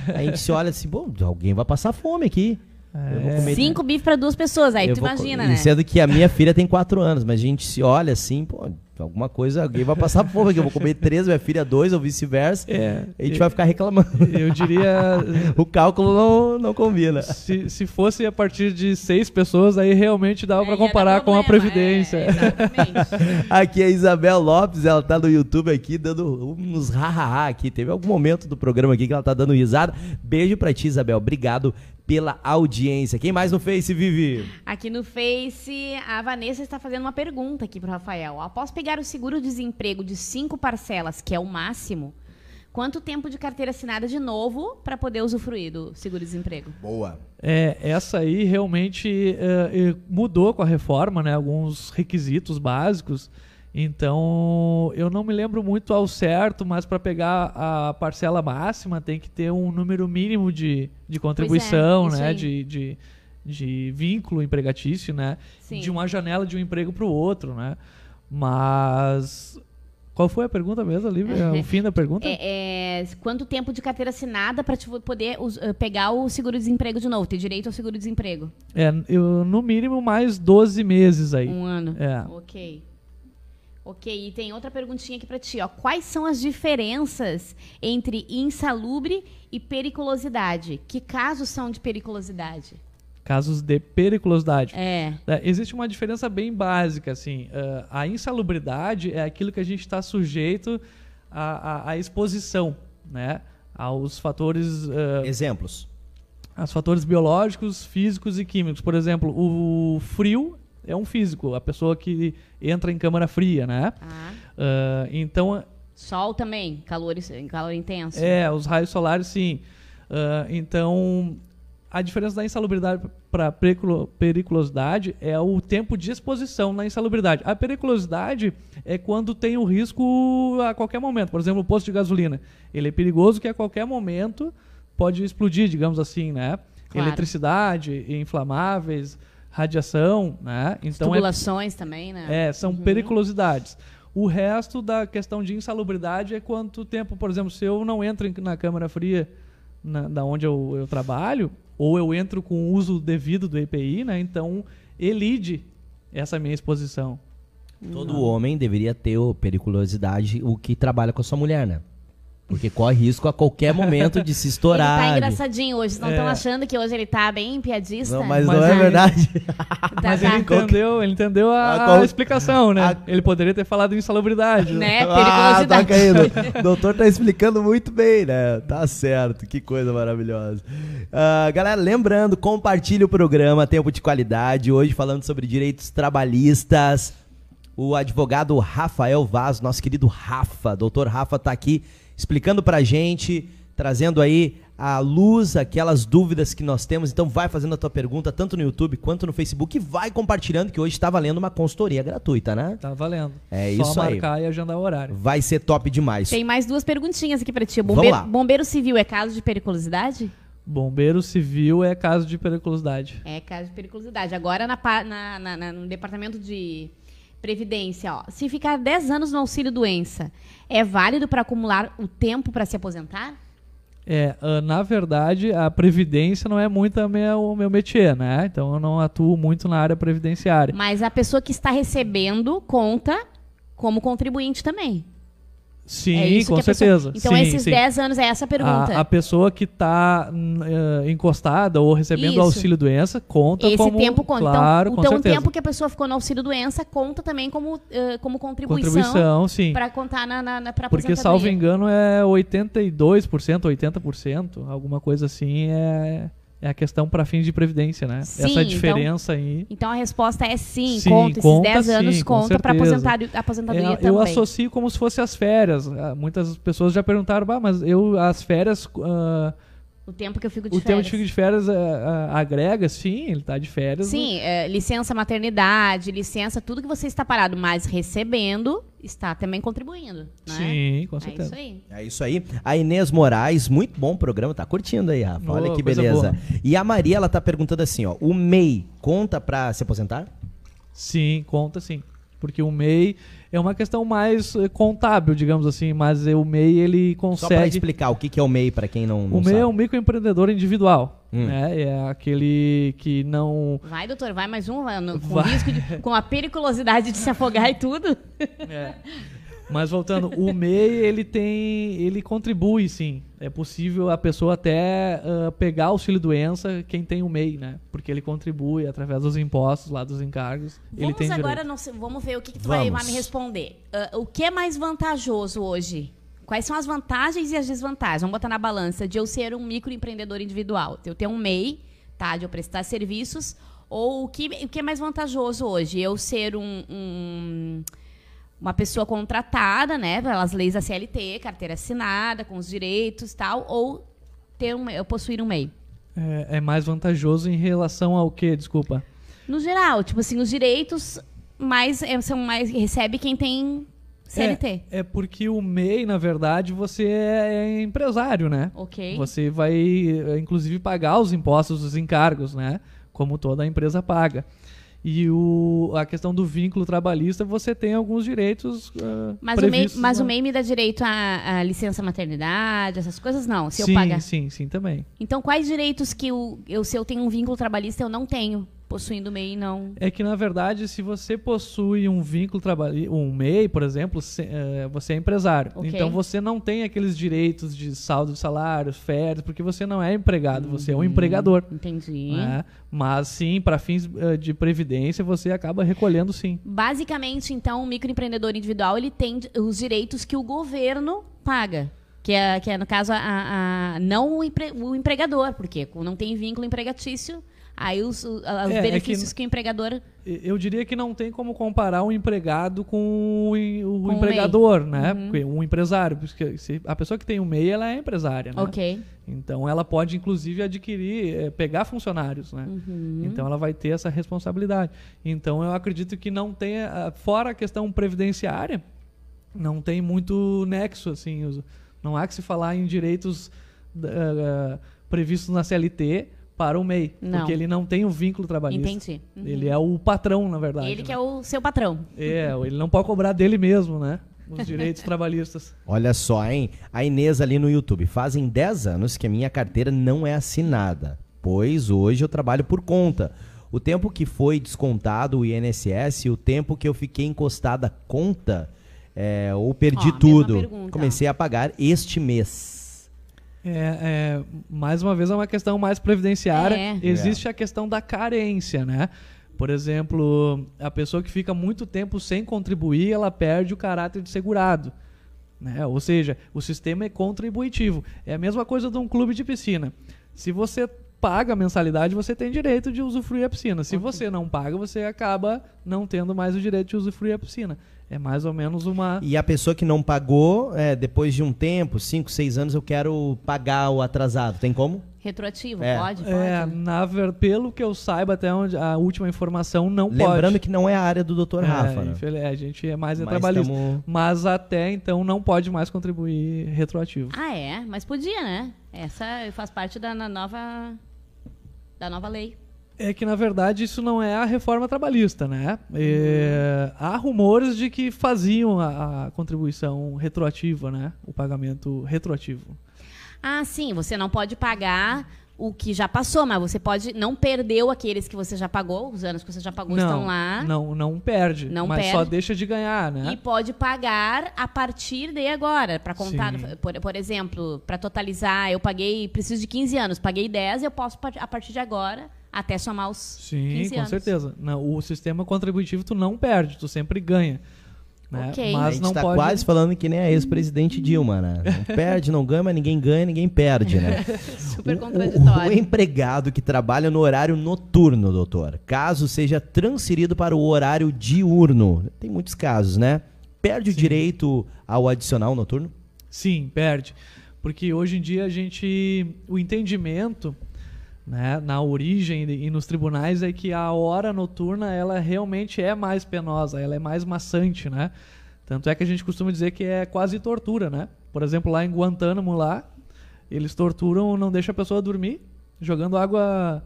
Aí a gente se olha assim, bom, alguém vai passar fome aqui. É. Cinco bifes para duas pessoas, aí eu tu imagina, né? Sendo que a minha filha tem quatro anos, mas a gente se olha assim, pô, alguma coisa, alguém vai passar fome aqui. Eu vou comer três, minha filha dois, ou vice-versa. É, a gente eu, vai ficar reclamando. Eu diria. o cálculo não, não combina. Se, se fosse a partir de seis pessoas, aí realmente dava é, para comparar com a Previdência. É, aqui é a Isabel Lopes, ela tá no YouTube aqui dando uns ha-ha-ha aqui. Teve algum momento do programa aqui que ela tá dando risada. Beijo pra ti, Isabel. Obrigado pela audiência. Quem mais no Face, Vivi? Aqui no Face, a Vanessa está fazendo uma pergunta aqui para o Rafael. Após pegar o seguro-desemprego de cinco parcelas, que é o máximo, quanto tempo de carteira assinada de novo para poder usufruir do seguro-desemprego? Boa. É, essa aí realmente é, mudou com a reforma, né? Alguns requisitos básicos. Então, eu não me lembro muito ao certo, mas para pegar a parcela máxima tem que ter um número mínimo de, de contribuição, é, né? De, de, de, vínculo empregatício, né? Sim. De uma janela de um emprego para o outro, né? Mas qual foi a pergunta mesmo ali? o fim da pergunta? É, é, quanto tempo de carteira assinada para poder uh, pegar o seguro-desemprego de novo, ter direito ao seguro-desemprego? É, eu, no mínimo mais 12 meses aí. Um ano. É. Ok. Ok, e tem outra perguntinha aqui para ti, ó. Quais são as diferenças entre insalubre e periculosidade? Que casos são de periculosidade? Casos de periculosidade. É. É, existe uma diferença bem básica, assim. Uh, a insalubridade é aquilo que a gente está sujeito à, à, à, exposição, né? Aos fatores... Uh, Exemplos. Aos fatores biológicos, físicos e químicos. Por exemplo, o frio é um físico, a pessoa que entra em câmara fria, né? Ah. Uh, então. Sol também, calor, calor intenso. É, os raios solares, sim. Uh, então, a diferença da insalubridade para periculosidade é o tempo de exposição na insalubridade. A periculosidade é quando tem o risco a qualquer momento. Por exemplo, o posto de gasolina. Ele é perigoso que a qualquer momento pode explodir, digamos assim, né? Claro. Eletricidade, inflamáveis, radiação, né? Então é Tubulações é, também, né? É, são uhum. periculosidades. O resto da questão de insalubridade é quanto tempo, por exemplo, se eu não entro na câmara fria na, da onde eu, eu trabalho, ou eu entro com o uso devido do EPI, né? Então elide essa minha exposição. Todo não. homem deveria ter periculosidade, o que trabalha com a sua mulher, né? Porque corre risco a qualquer momento de se estourar. Ele tá engraçadinho hoje. Não estão é. achando que hoje ele tá bem piadista? Não, mas, mas não é verdade. Tá, mas ele entendeu, ele entendeu a, a explicação, né? A... Ele poderia ter falado insalubridade. Né? Ah, tá caindo. O doutor tá explicando muito bem, né? Tá certo. Que coisa maravilhosa. Uh, galera, lembrando, compartilhe o programa Tempo de Qualidade. Hoje falando sobre direitos trabalhistas. O advogado Rafael Vaz, nosso querido Rafa, doutor Rafa, tá aqui explicando para a gente, trazendo aí à luz aquelas dúvidas que nós temos. Então vai fazendo a tua pergunta tanto no YouTube quanto no Facebook e vai compartilhando que hoje está valendo uma consultoria gratuita, né? Tá valendo. É Só isso aí. Só marcar e agendar o horário. Vai ser top demais. Tem mais duas perguntinhas aqui para ti. Bombeiro, bombeiro civil é caso de periculosidade? Bombeiro civil é caso de periculosidade. É caso de periculosidade. Agora na, na, na no departamento de Previdência, ó. Se ficar 10 anos no auxílio doença, é válido para acumular o tempo para se aposentar? É, uh, na verdade, a previdência não é muito a minha, o meu métier, né? Então eu não atuo muito na área previdenciária. Mas a pessoa que está recebendo conta como contribuinte também. Sim, é com certeza. Pessoa... Então, sim, esses sim. 10 anos é essa a pergunta. A, a pessoa que está uh, encostada ou recebendo auxílio-doença conta Esse como... tempo conta. Claro, então, então o tempo que a pessoa ficou no auxílio-doença conta também como, uh, como contribuição. Contribuição, sim. Para contar na, na, na Porque, salvo engano, é 82%, 80%, alguma coisa assim, é é a questão para fins de previdência, né? Sim, Essa diferença então, aí. Então a resposta é sim, sim conta, conta esses 10 anos sim, conta para aposentadoria, aposentadoria é, também. Eu associo como se fosse as férias. Ah, muitas pessoas já perguntaram, bah, mas eu as férias uh, o tempo que eu fico de o férias. O tempo que fico de férias uh, uh, agrega, sim, ele está de férias. Sim, é, licença maternidade, licença, tudo que você está parado, mas recebendo, está também contribuindo. Né? Sim, com certeza. É isso aí. É isso aí. A Inês Moraes, muito bom programa, tá curtindo aí, Rafa. Olha oh, que beleza. E a Maria, ela tá perguntando assim, ó, o MEI conta para se aposentar? Sim, conta sim. Porque o MEI é uma questão mais eh, contábil, digamos assim, mas o MEI ele consegue. Só para explicar o que é o MEI para quem não, não O MEI sabe. é um microempreendedor individual. Hum. Né? É aquele que não. Vai, doutor, vai mais um, com vai. risco de, com a periculosidade de se afogar e tudo. É. Mas voltando, o MEI ele tem, ele contribui sim. É possível a pessoa até uh, pegar auxílio doença quem tem o MEI, né? Porque ele contribui através dos impostos lá dos encargos. Vamos ele tem agora, não, vamos ver o que, que tu vai, vai, me responder. Uh, o que é mais vantajoso hoje? Quais são as vantagens e as desvantagens? Vamos botar na balança de eu ser um microempreendedor individual, de eu ter um MEI, tá? De eu prestar serviços, ou o que, o que é mais vantajoso hoje? Eu ser um, um uma pessoa contratada, né, pelas leis da CLT, carteira assinada, com os direitos tal, ou ter um, possuir um MEI? É, é mais vantajoso em relação ao que, desculpa? No geral, tipo assim, os direitos mais é, são mais recebe quem tem CLT. É, é, porque o MEI, na verdade, você é, é empresário, né? Ok. Você vai, inclusive, pagar os impostos dos encargos, né? Como toda empresa paga. E o, a questão do vínculo trabalhista, você tem alguns direitos uh, mas O MEI, mas o MEI me dá direito à, licença maternidade, essas coisas não, se sim, eu pagar. Sim, sim, também. Então, quais direitos que o, eu, se eu tenho um vínculo trabalhista, eu não tenho? Possuindo MEI não. É que, na verdade, se você possui um vínculo trabalhista, um MEI, por exemplo, se- eh, você é empresário. Ok. Então você não tem aqueles direitos de saldo de salários, férias, porque você não é empregado, você é um empregador. Entendi. né? Mas sim, para fins eh, de previdência, você acaba recolhendo sim. Basicamente, então, o microempreendedor individual ele tem os direitos que o governo paga. Que é, que é no caso, a, a- não o, empre- o empregador, porque não tem vínculo empregatício, aí os, os É, é benefícios que- que... o empregador. Eu diria que não tem como comparar um empregado com o, o Com o empregador, né? Uhum. Porque um empresário, porque se- a pessoa que tem o MEI, ela é empresária, né? Ok. Então ela pode inclusive adquirir, eh, pegar funcionários, né? Uhum. Então ela vai ter essa responsabilidade. Então eu acredito que não tenha, ah, fora a questão previdenciária, não tem muito nexo assim, não há que se falar em direitos ah, previstos na CLT para o MEI, Não. porque ele não tem o vínculo trabalhista. Entendi. Uhum. Ele é o patrão, na verdade. Ele que né? é o seu patrão. É, ele não pode cobrar dele mesmo, né? Os direitos trabalhistas. Olha só, hein? A Inês ali no YouTube. Fazem 10 anos que a minha carteira não é assinada, pois hoje eu trabalho por conta. O tempo que foi descontado o INSS e o tempo que eu fiquei encostada conta é, ou perdi Ó, tudo. Comecei a pagar este mês. É, é, mais uma vez é uma questão mais previdenciária. É. Existe a questão da carência, né? Por exemplo, a pessoa que fica muito tempo sem contribuir, ela perde o caráter de segurado. Né? Ou seja, o sistema é contributivo. É a mesma coisa de um clube de piscina. Se você paga a mensalidade, você tem direito de usufruir a piscina. Se você não paga, você acaba não tendo mais o direito de usufruir a piscina. É mais ou menos uma. E a pessoa que não pagou, é, depois de um tempo, 5, 6 anos, eu quero pagar o atrasado. Tem como? Retroativo, É. pode? Pode. É, na ver, pelo que eu saiba, até onde a última informação não Lembrando pode. que não é a área do Dr. É, Rafa, né? é, a gente é mais é Mas trabalhista. tamo- Mas até então não pode mais contribuir retroativo. Ah, é? Mas podia, né? Essa faz parte da nova, da nova lei. É que, na verdade, isso não é a reforma trabalhista, né? É, há rumores de que faziam a, a contribuição retroativa, né? O pagamento retroativo. Ah, sim, você não pode pagar o que já passou, mas você pode não perdeu aqueles que você já pagou, os anos que você já pagou estão lá. Não, não perde. Não mas só perde. deixa de ganhar, né? E pode pagar a partir de agora, para contar, por, por exemplo, para totalizar, eu paguei, preciso de 15 anos, paguei 10, eu posso a partir de agora até somar os Sim, 15 com anos. certeza. Não, o sistema contributivo tu não perde, tu sempre ganha. Né? Ok. a Mas gente não tá pode. quase falando que nem a ex-presidente Dilma, né? Não perde, não ganha, mas ninguém ganha, ninguém perde, né? Super O- o- O, contraditório. empregado que trabalha no horário noturno, doutor, caso seja transferido para o horário diurno, tem muitos casos, né? Perde o direito ao adicional noturno? Sim, perde. Porque hoje em dia a gente. O entendimento né, na origem e nos tribunais é que a hora noturna ela realmente é mais penosa, ela é mais maçante, né? Tanto é que a gente costuma dizer que é quase tortura, né? Por exemplo, lá em Guantánamo, lá, eles torturam, não deixa a pessoa dormir, jogando água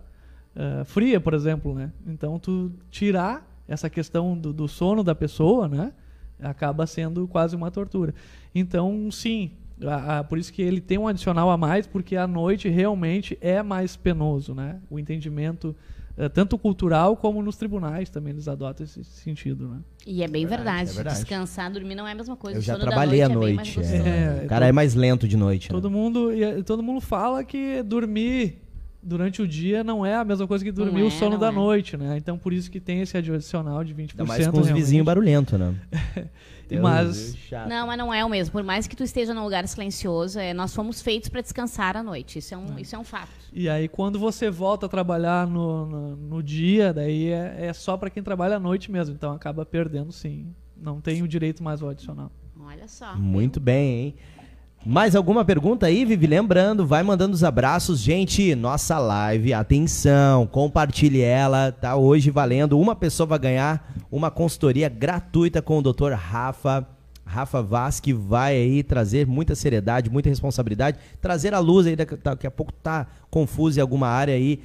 eh, fria, por exemplo, né? Então, tu tirar essa questão do, do sono da pessoa, né? Acaba sendo quase uma tortura. Então, sim, a- a- por isso que ele tem um adicional a mais, porque à noite realmente é mais penoso, né? O entendimento, eh, tanto cultural como nos tribunais também eles adotam esse sentido, né? E é bem Verdade, verdade. é verdade. Descansar, dormir não é a mesma coisa. Eu O já trabalhei à noite. É bem noite. mais é. É, o cara é mais lento de noite, né? Todo mundo, e, eh, todo mundo fala que dormir durante o dia não é a mesma coisa que dormir Não o é, sono da é. noite, né? Então por isso que tem esse adicional de 20%. Ainda mais com os vizinhos barulhentos, né? Mas- Chato. Não, mas não é o mesmo. Por mais que tu esteja num lugar silencioso, é, nós fomos feitos para descansar à noite. Isso é um, isso é um fato. E aí quando você volta a trabalhar no, no, no dia, daí é, é só para quem trabalha à noite mesmo. Então acaba perdendo sim. Não tem o direito mais ao adicional. Olha só. Muito bem, hein? Mais alguma pergunta aí, Vivi? Lembrando, vai mandando os abraços. Gente, nossa live, atenção, compartilhe ela, tá hoje valendo. Uma pessoa vai ganhar uma consultoria gratuita com o Dr. Rafa. Rafa Vaz, que vai aí trazer muita seriedade, muita responsabilidade, trazer a luz aí, daqui, a pouco tá confuso em alguma área aí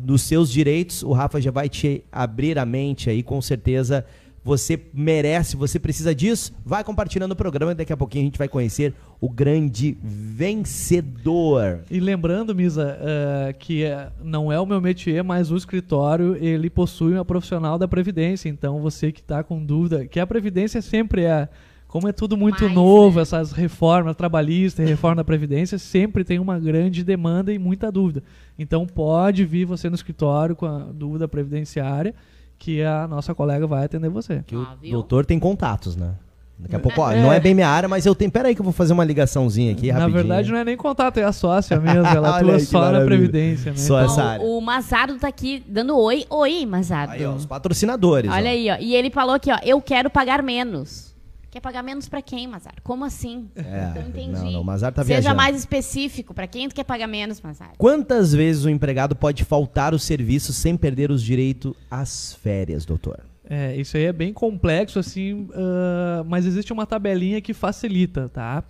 dos seus direitos, o Rafa já vai te abrir a mente aí, com certeza, Você merece, você precisa disso. Vai compartilhando o programa e daqui a pouquinho a gente vai conhecer o grande vencedor. E lembrando, Misa, uh, que uh, não é o meu métier, mas o escritório ele possui uma profissional da Previdência. Então você que está com dúvida, que a Previdência sempre é como é tudo muito Mais, novo, né? essas reformas trabalhistas, reforma da Previdência, sempre tem uma grande demanda e muita dúvida. Então pode vir você no escritório com a dúvida previdenciária que a nossa colega vai atender você. Que ah, o doutor tem contatos, né? Daqui a pouco, ó, é. não é bem minha área, mas eu tenho. Pera aí que eu vou fazer uma ligaçãozinha aqui, Na verdade, não é nem contato, é a sócia mesmo. Ela atua só na Previdência. Né? Só então, essa área. O Mazardo tá aqui dando oi. Oi, Mazardo. Aí, ó, os patrocinadores. Olha ó. aí, ó. E ele falou aqui, ó, eu quero pagar menos. Quer pagar menos para quem, Mazar? Como assim? É, não entendi. Não, não, Mazar tá Seja viajando. mais específico. Para quem tu quer pagar menos, Mazar? Quantas vezes o empregado pode faltar o serviço sem perder os direitos às férias, doutor? É, isso aí é bem complexo, assim, uh, mas existe uma tabelinha que facilita, tá?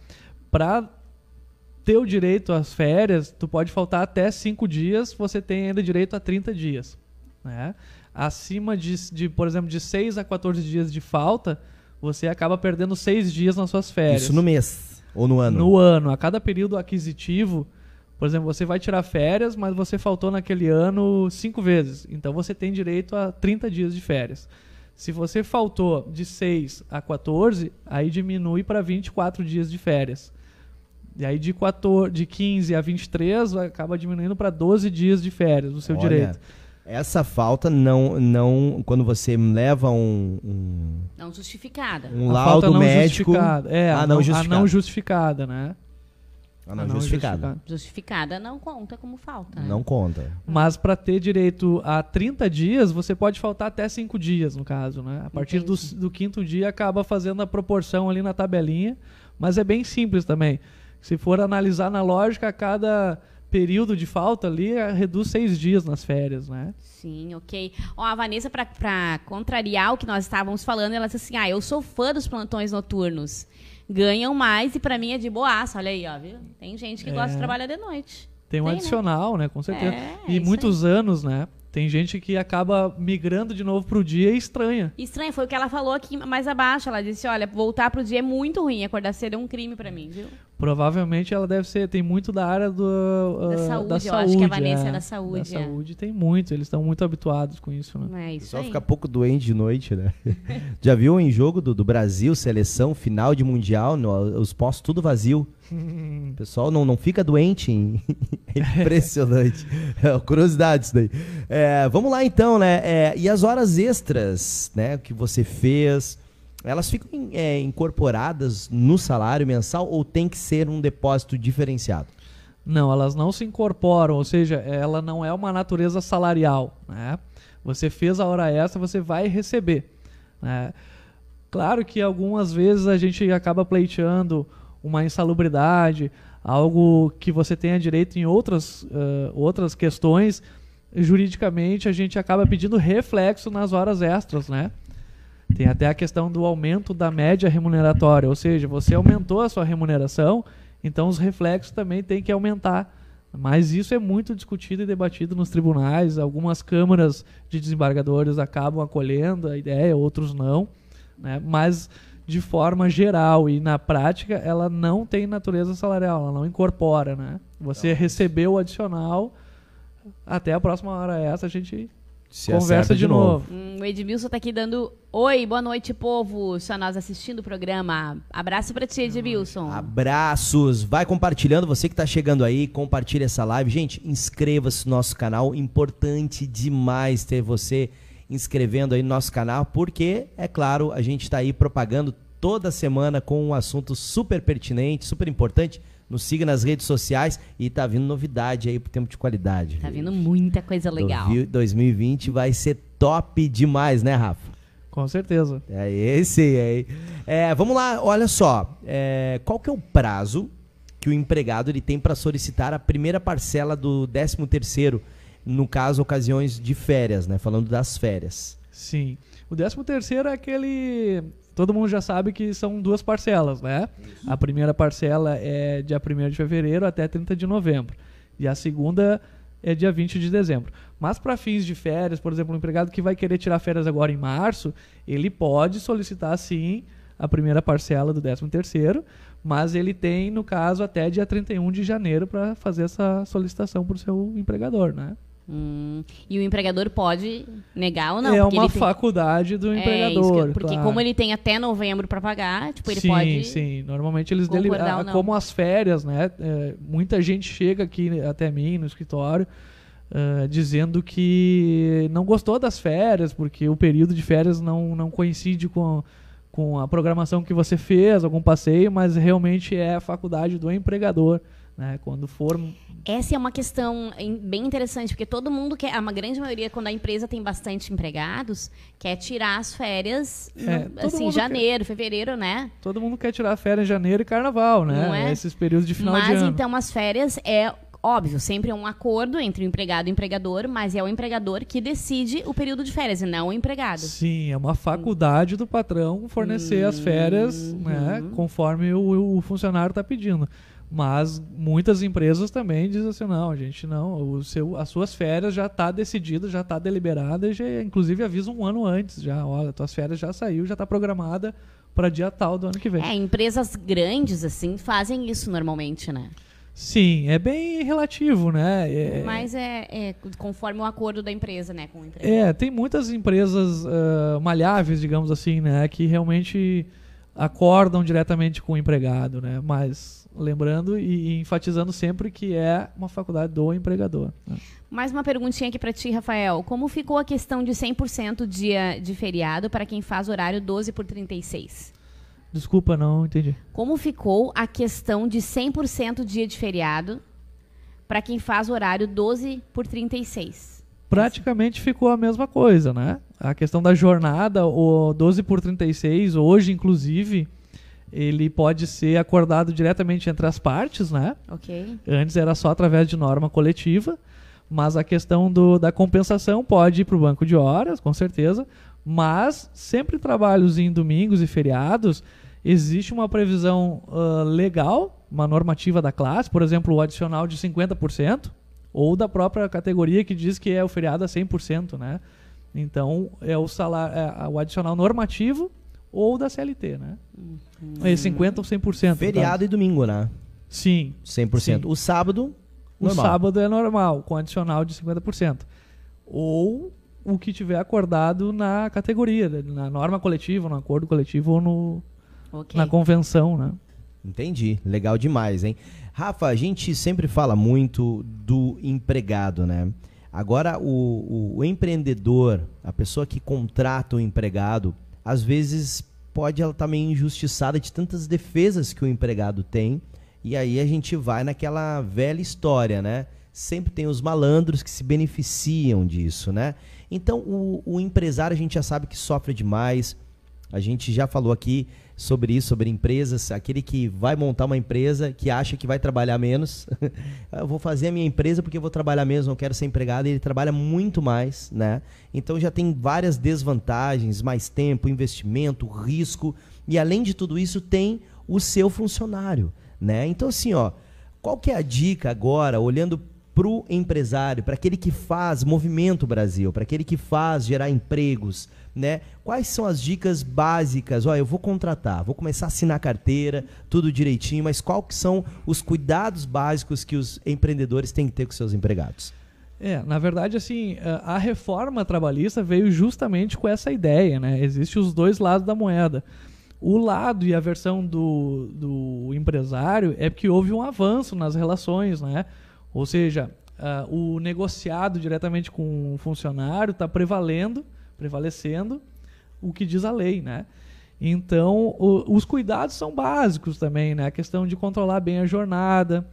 Para ter o direito às férias, tu pode faltar até 5 dias, você tem ainda direito a 30 dias. Né? Acima de, de, por exemplo, de 6 a 14 dias de falta, você acaba perdendo seis dias nas suas férias. Isso no mês ou no ano? No ano. A cada período aquisitivo, por exemplo, você vai tirar férias, mas você faltou naquele ano cinco vezes. Então você tem direito a 30 dias de férias. Se você faltou de 6 a 14, aí diminui para 24 dias de férias. E aí de, 14, de 15 a 23 acaba diminuindo para 12 dias de férias, o seu Olha. direito. Essa falta não, não quando você leva um, um não justificada, um a laudo não médico, justificada. é, a, não, não justificada. a não justificada, né? A não, a não justificada. justificada. Justificada não conta como falta. Né? Não conta. Mas para ter direito a 30 dias, você pode faltar até 5 dias, no caso, né? A partir do, do, quinto dia acaba fazendo a proporção ali na tabelinha, mas é bem simples também. Se for analisar na lógica, cada período de falta ali é, reduz seis dias nas férias, né? Sim, ok. Ó, a Vanessa, para contrariar o que nós estávamos falando, ela disse assim: ah, eu sou fã dos plantões noturnos. Ganham mais e para mim é de boaça. Olha aí, ó, viu? Tem gente que é. gosta de trabalhar de noite. Tem um Tem, né? adicional, né? né? Com certeza. É, e muitos aí. anos, né? Tem gente que acaba migrando de novo pro dia e estranha. Estranha, foi o que ela falou aqui mais abaixo. Ela disse: olha, voltar pro dia é muito ruim. Acordar cedo é um crime para mim, viu? Provavelmente ela deve ser, tem muito da área do, uh, da saúde. Da eu saúde, acho que a Vanessa é, é da saúde. Da é. saúde tem muito, eles estão muito habituados com isso, né? É isso Só aí. fica pouco doente de noite, né? Já viu em jogo do, do Brasil, seleção, final de Mundial, no, os postos tudo vazio. O pessoal não, não fica doente. é impressionante. É, curiosidade isso daí. É, vamos lá então, né? É, e as horas extras, né? Que você fez elas ficam é, incorporadas no salário mensal ou tem que ser um depósito diferenciado? Não, elas não se incorporam, ou seja, ela não é uma natureza salarial. Né? Você fez a hora extra, você vai receber. Né? Claro que algumas vezes a gente acaba pleiteando uma insalubridade, algo que você tenha direito em outras, uh, outras questões, juridicamente a gente acaba pedindo reflexo nas horas extras, né? Tem até a questão do aumento da média remuneratória, ou seja, você aumentou a sua remuneração, então os reflexos também têm que aumentar. Mas isso é muito discutido e debatido nos tribunais. Algumas câmaras de desembargadores acabam acolhendo a ideia, outros não. Né? Mas, de forma geral e na prática, ela não tem natureza salarial, ela não incorpora. Né? Você recebeu o adicional, até a próxima hora essa a gente se Conversa de, de novo. novo. Hum, o Edmilson tá aqui dando oi, boa noite, povo. Só nós assistindo o programa. Abraço para ti, Edmilson. Abraços. Vai compartilhando, você que tá chegando aí, compartilha essa live. Gente, inscreva-se no nosso canal. Importante demais ter você inscrevendo aí no nosso canal, porque, é claro, a gente está aí propagando toda semana com um assunto super pertinente, super importante nos siga nas redes sociais e tá vindo novidade aí pro tempo de qualidade. Tá vindo muita coisa legal. 2020 vai ser top demais, né, Rafa? Com certeza. É esse aí. É, vamos lá, olha só. É, qual que é o prazo que o empregado ele tem para solicitar a primeira parcela do 13 terceiro, no caso, ocasiões de férias, né? Falando das férias. Sim. O 13 terceiro é aquele todo mundo já sabe que são duas parcelas, né? Isso. A primeira parcela é dia 1 de fevereiro até 30 de novembro. E a segunda é dia 20 de dezembro. Mas para fins de férias, por exemplo, um empregado que vai querer tirar férias agora em março, ele pode solicitar sim a primeira parcela do 13 terceiro, mas ele tem, no caso, até dia 31 de janeiro para fazer essa solicitação para o seu empregador, né? Hum, e o empregador pode negar ou não? É uma faculdade do é, empregador. Que, porque claro. como ele tem até novembro para pagar, tipo, ele sim, pode. Sim, sim. Normalmente eles deliberam. Como as férias, né? É, muita gente chega aqui até mim no escritório. Uh, dizendo que não gostou das férias, porque o período de férias não, não coincide com, com a programação que você fez, algum passeio, mas realmente é a faculdade do empregador. Né? Quando for. Essa é uma questão bem interessante, porque todo mundo quer, a grande maioria, quando a empresa tem bastante empregados, quer tirar as férias é, no, assim, janeiro, quer, fevereiro, né? Todo mundo quer tirar férias em janeiro e carnaval, né? Não é? Esses períodos de final mas, de ano. Mas então as férias é óbvio, sempre é um acordo entre o empregado e o empregador, mas é o empregador que decide o período de férias e não o empregado. Sim, é uma faculdade do patrão fornecer as férias, né, uhum. conforme o, o funcionário está pedindo. Mas muitas empresas também dizem assim, não, a gente não, o seu, as suas férias já está decidida, já está deliberada, e já, inclusive avisa um ano antes, já, olha, tuas férias já saiu, já está programada para dia tal do ano que vem. É, empresas grandes assim fazem isso normalmente, né? Sim, é bem relativo, né? É, Mas é, é, conforme o acordo da empresa, né, com o. É, tem muitas empresas uh, malháveis, digamos assim, né, que realmente acordam diretamente com o empregado, né? Mas lembrando e, e, enfatizando sempre que é uma faculdade do empregador. Né? Mais uma perguntinha aqui para ti, Rafael. Como ficou a questão de 100% dia de feriado para quem faz horário 12 por 36? Desculpa, não entendi. Como ficou a questão de 100% dia de feriado para quem faz horário 12 por 36? Praticamente ficou a mesma coisa, né? A questão da jornada, o 12 por 36, hoje, inclusive, ele pode ser acordado diretamente entre as partes, né? Ok. Antes era só através de norma coletiva, mas a questão do, da compensação pode ir para o banco de horas, com certeza, mas sempre trabalhos em domingos e feriados, existe uma previsão uh, legal, uma normativa da classe, por exemplo, o adicional de 50%, ou da própria categoria que diz que é o feriado a 100%, né? Então, é o salário, é o adicional normativo ou da CLT, né? Uhum. É 50% ou 100%. Feriado tá? e domingo, né? Sim. 100%. Sim. O sábado, O normal. sábado é normal, com adicional de 50%. Ou o que tiver acordado na categoria, na norma coletiva, no acordo coletivo ou no, okay. na convenção, né? Entendi. Legal demais, hein? Rafa, a gente sempre fala muito do empregado, né? Agora, o, o, o empreendedor, a pessoa que contrata o empregado, às vezes pode ela estar tá meio injustiçada de tantas defesas que o empregado tem. E aí a gente vai naquela velha história, né? Sempre tem os malandros que se beneficiam disso, né? Então o, o empresário a gente já sabe que sofre demais. A gente já falou aqui sobre isso, sobre empresas, aquele que vai montar uma empresa, que acha que vai trabalhar menos. eu vou fazer a minha empresa porque eu vou trabalhar menos, não quero ser empregado, ele trabalha muito mais, né? Então já tem várias desvantagens, mais tempo, investimento, risco, e além de tudo isso tem o seu funcionário, né? Então assim, ó, qual que é a dica agora, olhando para o empresário, para aquele que faz movimento Brasil, para aquele que faz gerar empregos, né? Quais são as dicas básicas? Olha, eu vou contratar, vou começar a assinar carteira, tudo direitinho, mas quais são os cuidados básicos que os empreendedores têm que ter com seus empregados? É, na verdade, assim, a reforma trabalhista veio justamente com essa ideia, né? Existem os dois lados da moeda. O lado e a versão do, do empresário é que houve um avanço nas relações, né? Ou seja, uh, o negociado diretamente com o funcionário está prevalendo, prevalecendo o que diz a lei, né? Então, o, os cuidados são básicos também, né? A questão de controlar bem a jornada,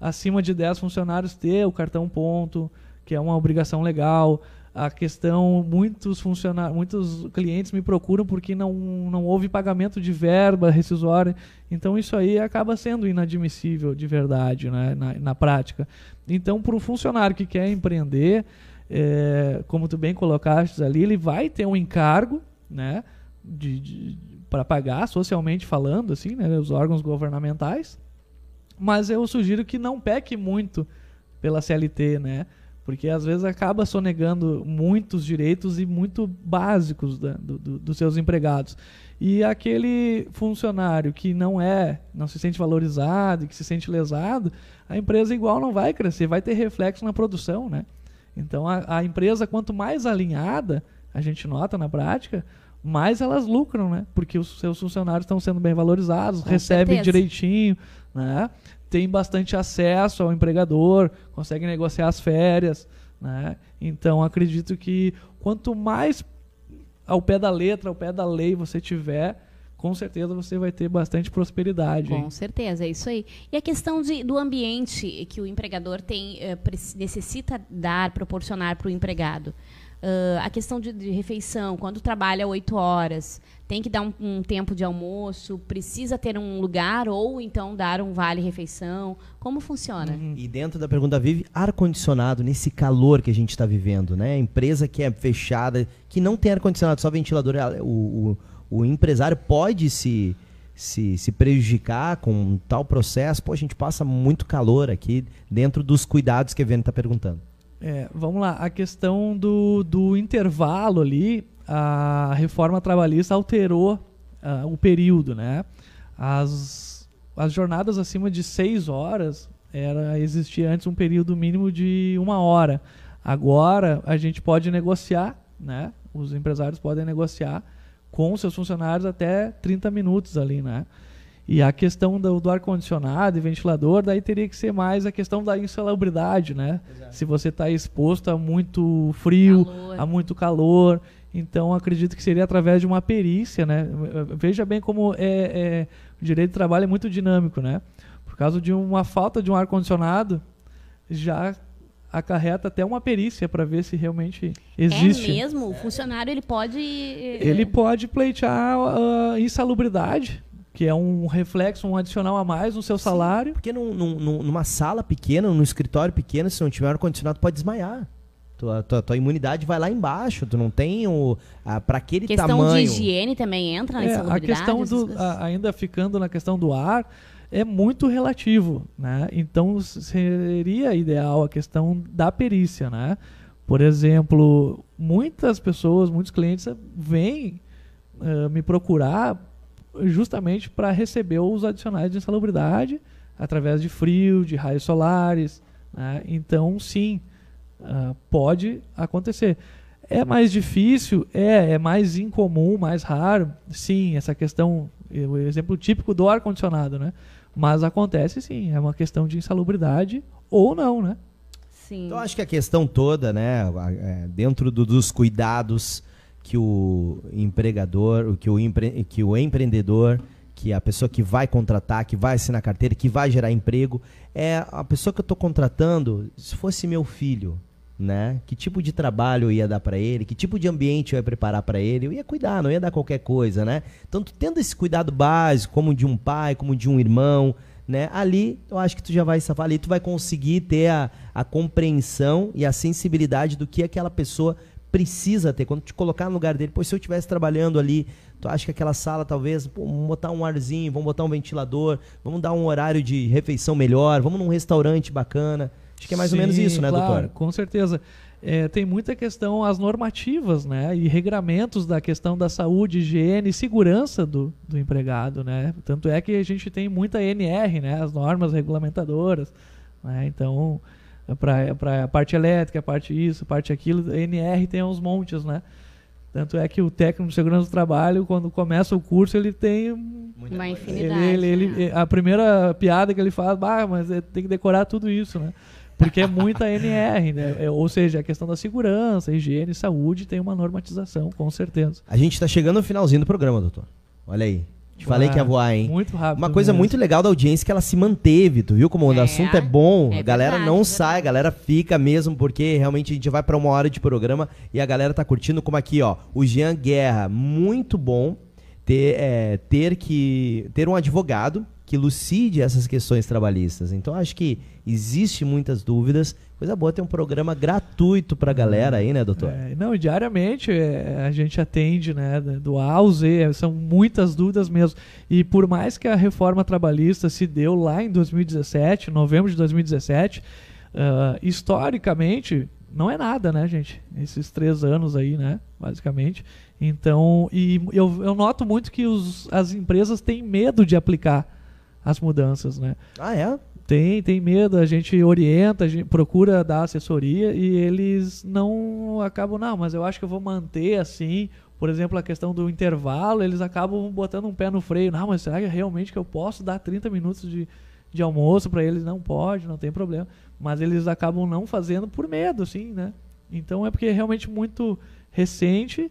acima de 10 funcionários ter o cartão ponto, que é uma obrigação legal, a questão muitos funcionários, muitos clientes me procuram porque não, não houve pagamento de verba rescisória. Então isso aí acaba sendo inadmissível de verdade, né, na, na prática. Então, para um funcionário que quer empreender, é, como tu bem colocaste ali, ele vai ter um encargo, né, de, de para pagar socialmente falando, assim, né, os órgãos governamentais. Mas eu sugiro que não peque muito pela CLT, né? Porque às vezes acaba sonegando muitos direitos e muito básicos da, do, do, dos seus empregados. E aquele funcionário que não é, não se sente valorizado, que se sente lesado, a empresa igual não vai crescer, vai ter reflexo na produção, né? Então a, a empresa quanto mais alinhada, a gente nota na prática, mais elas lucram, né? Porque os seus funcionários estão sendo bem valorizados, Com recebem certeza. direitinho, né? Tem bastante acesso ao empregador, conseguem negociar as férias, né? Então acredito que quanto mais ao pé da letra, ao pé da lei você tiver, com certeza você vai ter bastante prosperidade. Com hein? certeza, é isso aí. E a questão de, do ambiente que o empregador tem eh, necessita dar, proporcionar para o empregado. Uh, a questão de, de, refeição, quando trabalha oito horas, tem que dar um, um, tempo de almoço, precisa ter um lugar ou então dar um vale-refeição. Como funciona? Uhum. E dentro da pergunta vive ar-condicionado nesse calor que a gente está vivendo, né? Empresa que é fechada, que não tem ar-condicionado, só ventilador, o, o, o empresário pode se, se, se prejudicar com um tal processo. Pô, a gente passa muito calor aqui dentro dos cuidados que a Viane está perguntando. É, vamos lá, a questão do, do intervalo ali, a reforma trabalhista alterou uh, o período, né? As, as jornadas acima de seis horas, era existia antes um período mínimo de uma hora. Agora a gente pode negociar, né? Os empresários podem negociar com seus funcionários até 30 minutos ali, né? E a questão do, do ar-condicionado e ventilador, daí teria que ser mais a questão da insalubridade, né? Exato. Se você está exposto a muito frio, calor. a muito calor. Então, acredito que seria através de uma perícia, né? Veja bem como é, é, o direito de trabalho é muito dinâmico, né? Por causa de uma falta de um ar-condicionado, já acarreta até uma perícia para ver se realmente existe. É mesmo? O funcionário ele pode... Ele pode pleitear uh, insalubridade que é um reflexo, um adicional a mais no seu Sim, salário. Porque num, num, numa sala pequena, num escritório pequeno, se não tiver ar-condicionado, pode desmaiar. Tua, tua, tua, imunidade vai lá embaixo, tu não tem o. para aquele questão tamanho. de higiene também entra na é, A questão do. A, ainda ficando na questão do ar, é muito relativo. Né? Então seria ideal a questão da perícia. Né? Por exemplo, muitas pessoas, muitos clientes vêm uh, me procurar justamente para receber os adicionais de insalubridade através de frio, de raios solares. Né? Então, sim, uh, pode acontecer. É mais difícil? É, é mais incomum, mais raro. Sim, essa questão, o exemplo típico do ar-condicionado, né? Mas acontece sim, é uma questão de insalubridade ou não, né? Sim. Então, acho que a questão toda, né, é, dentro do, dos cuidados que o empregador, que o, empre, que o empreendedor, que a pessoa que vai contratar, que vai assinar carteira, que vai gerar emprego, é a pessoa que eu estou contratando, se fosse meu filho, né? Que tipo de trabalho eu ia dar para ele, que tipo de ambiente eu ia preparar para ele, eu ia cuidar, não ia dar qualquer coisa, né? Então, tendo esse cuidado básico, como de um pai, como de um irmão, né? Ali, eu acho que tu já vai safar, ali tu vai conseguir ter a, a compreensão e a sensibilidade do que aquela pessoa precisa ter. Quando te colocar no lugar dele, pois se eu estivesse trabalhando ali, tu acha que aquela sala talvez, pô, vamos botar um arzinho, vamos botar um ventilador, vamos dar um horário de refeição melhor, vamos num restaurante bacana. Acho que é mais Sim, ou menos isso, né, claro, doutor? Com certeza. É, tem muita questão, as normativas, né, e regramentos da questão da saúde, higiene e segurança do, do empregado, né. Tanto é que a gente tem muita NR, né, as normas regulamentadoras, né, então para a parte elétrica, a parte isso, a parte aquilo. A NR tem uns montes, né? Tanto é que o técnico de segurança do trabalho, quando começa o curso, ele tem uma infinidade. Ele, ele, né? ele, a primeira piada que ele fala, ah, mas tem que decorar tudo isso, né? Porque é muita NR, né? É, ou seja, a questão da segurança, higiene, saúde tem uma normatização, com certeza. A gente está chegando no finalzinho do programa, doutor. Olha aí. Te falei que ia voar, hein? Muito rápido. Uma coisa mesmo. muito legal da audiência é que ela se manteve, tu viu como é, o assunto é bom? É a galera verdade, não é sai, a galera fica mesmo, porque realmente a gente vai para uma hora de programa e a galera tá curtindo, como aqui, ó. O Jean Guerra, muito bom ter, é, ter que ter um advogado que lucide essas questões trabalhistas. Então acho que existe muitas dúvidas. Coisa boa ter um programa gratuito para a galera aí, né, doutor? É, não, diariamente é, a gente atende, né, do A ao Z, são muitas dúvidas mesmo. E por mais que a reforma trabalhista se deu lá em 2017, novembro de 2017, uh, historicamente não é nada, né, gente? Esses três anos aí, né, basicamente. Então, e eu, eu noto muito que os, as empresas têm medo de aplicar as mudanças, né? Ah, é? Tem, tem medo, a gente orienta, a gente procura dar assessoria e eles não acabam, não, mas eu acho que eu vou manter assim. Por exemplo, a questão do intervalo, eles acabam botando um pé no freio. Não, mas será que realmente que eu posso dar 30 minutos de, de almoço para eles? Não pode, não tem problema. Mas eles acabam não fazendo por medo, assim, né? Então é porque é realmente muito recente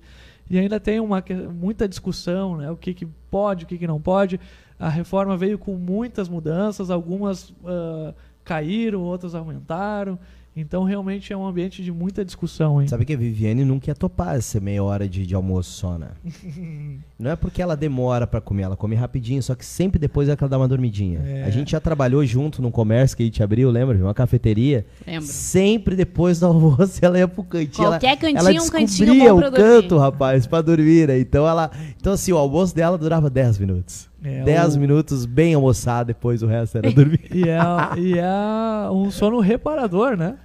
e ainda tem uma, muita discussão, né? O que, que pode, o que, que não pode. A reforma veio com muitas mudanças, algumas uh, caíram, outras aumentaram. Então, realmente é um ambiente de muita discussão, hein? Sabe que a Viviane nunca ia topar essa meia hora de, de almoço só, né? Não é porque ela demora para comer, ela come rapidinho, só que sempre depois é que ela dá uma dormidinha. É. A gente já trabalhou junto num comércio que a gente abriu, lembra? Uma cafeteria. Lembro. Sempre depois do almoço ela ia pro cantinho. Qualquer ela, cantinho, ela um cantinho bom o canto, rapaz, pra dormir, né? Então ela. Então, assim, o almoço dela durava 10 minutos. 10 é, o... minutos bem almoçado, depois o resto era dormir. e, é, e é um sono reparador, né?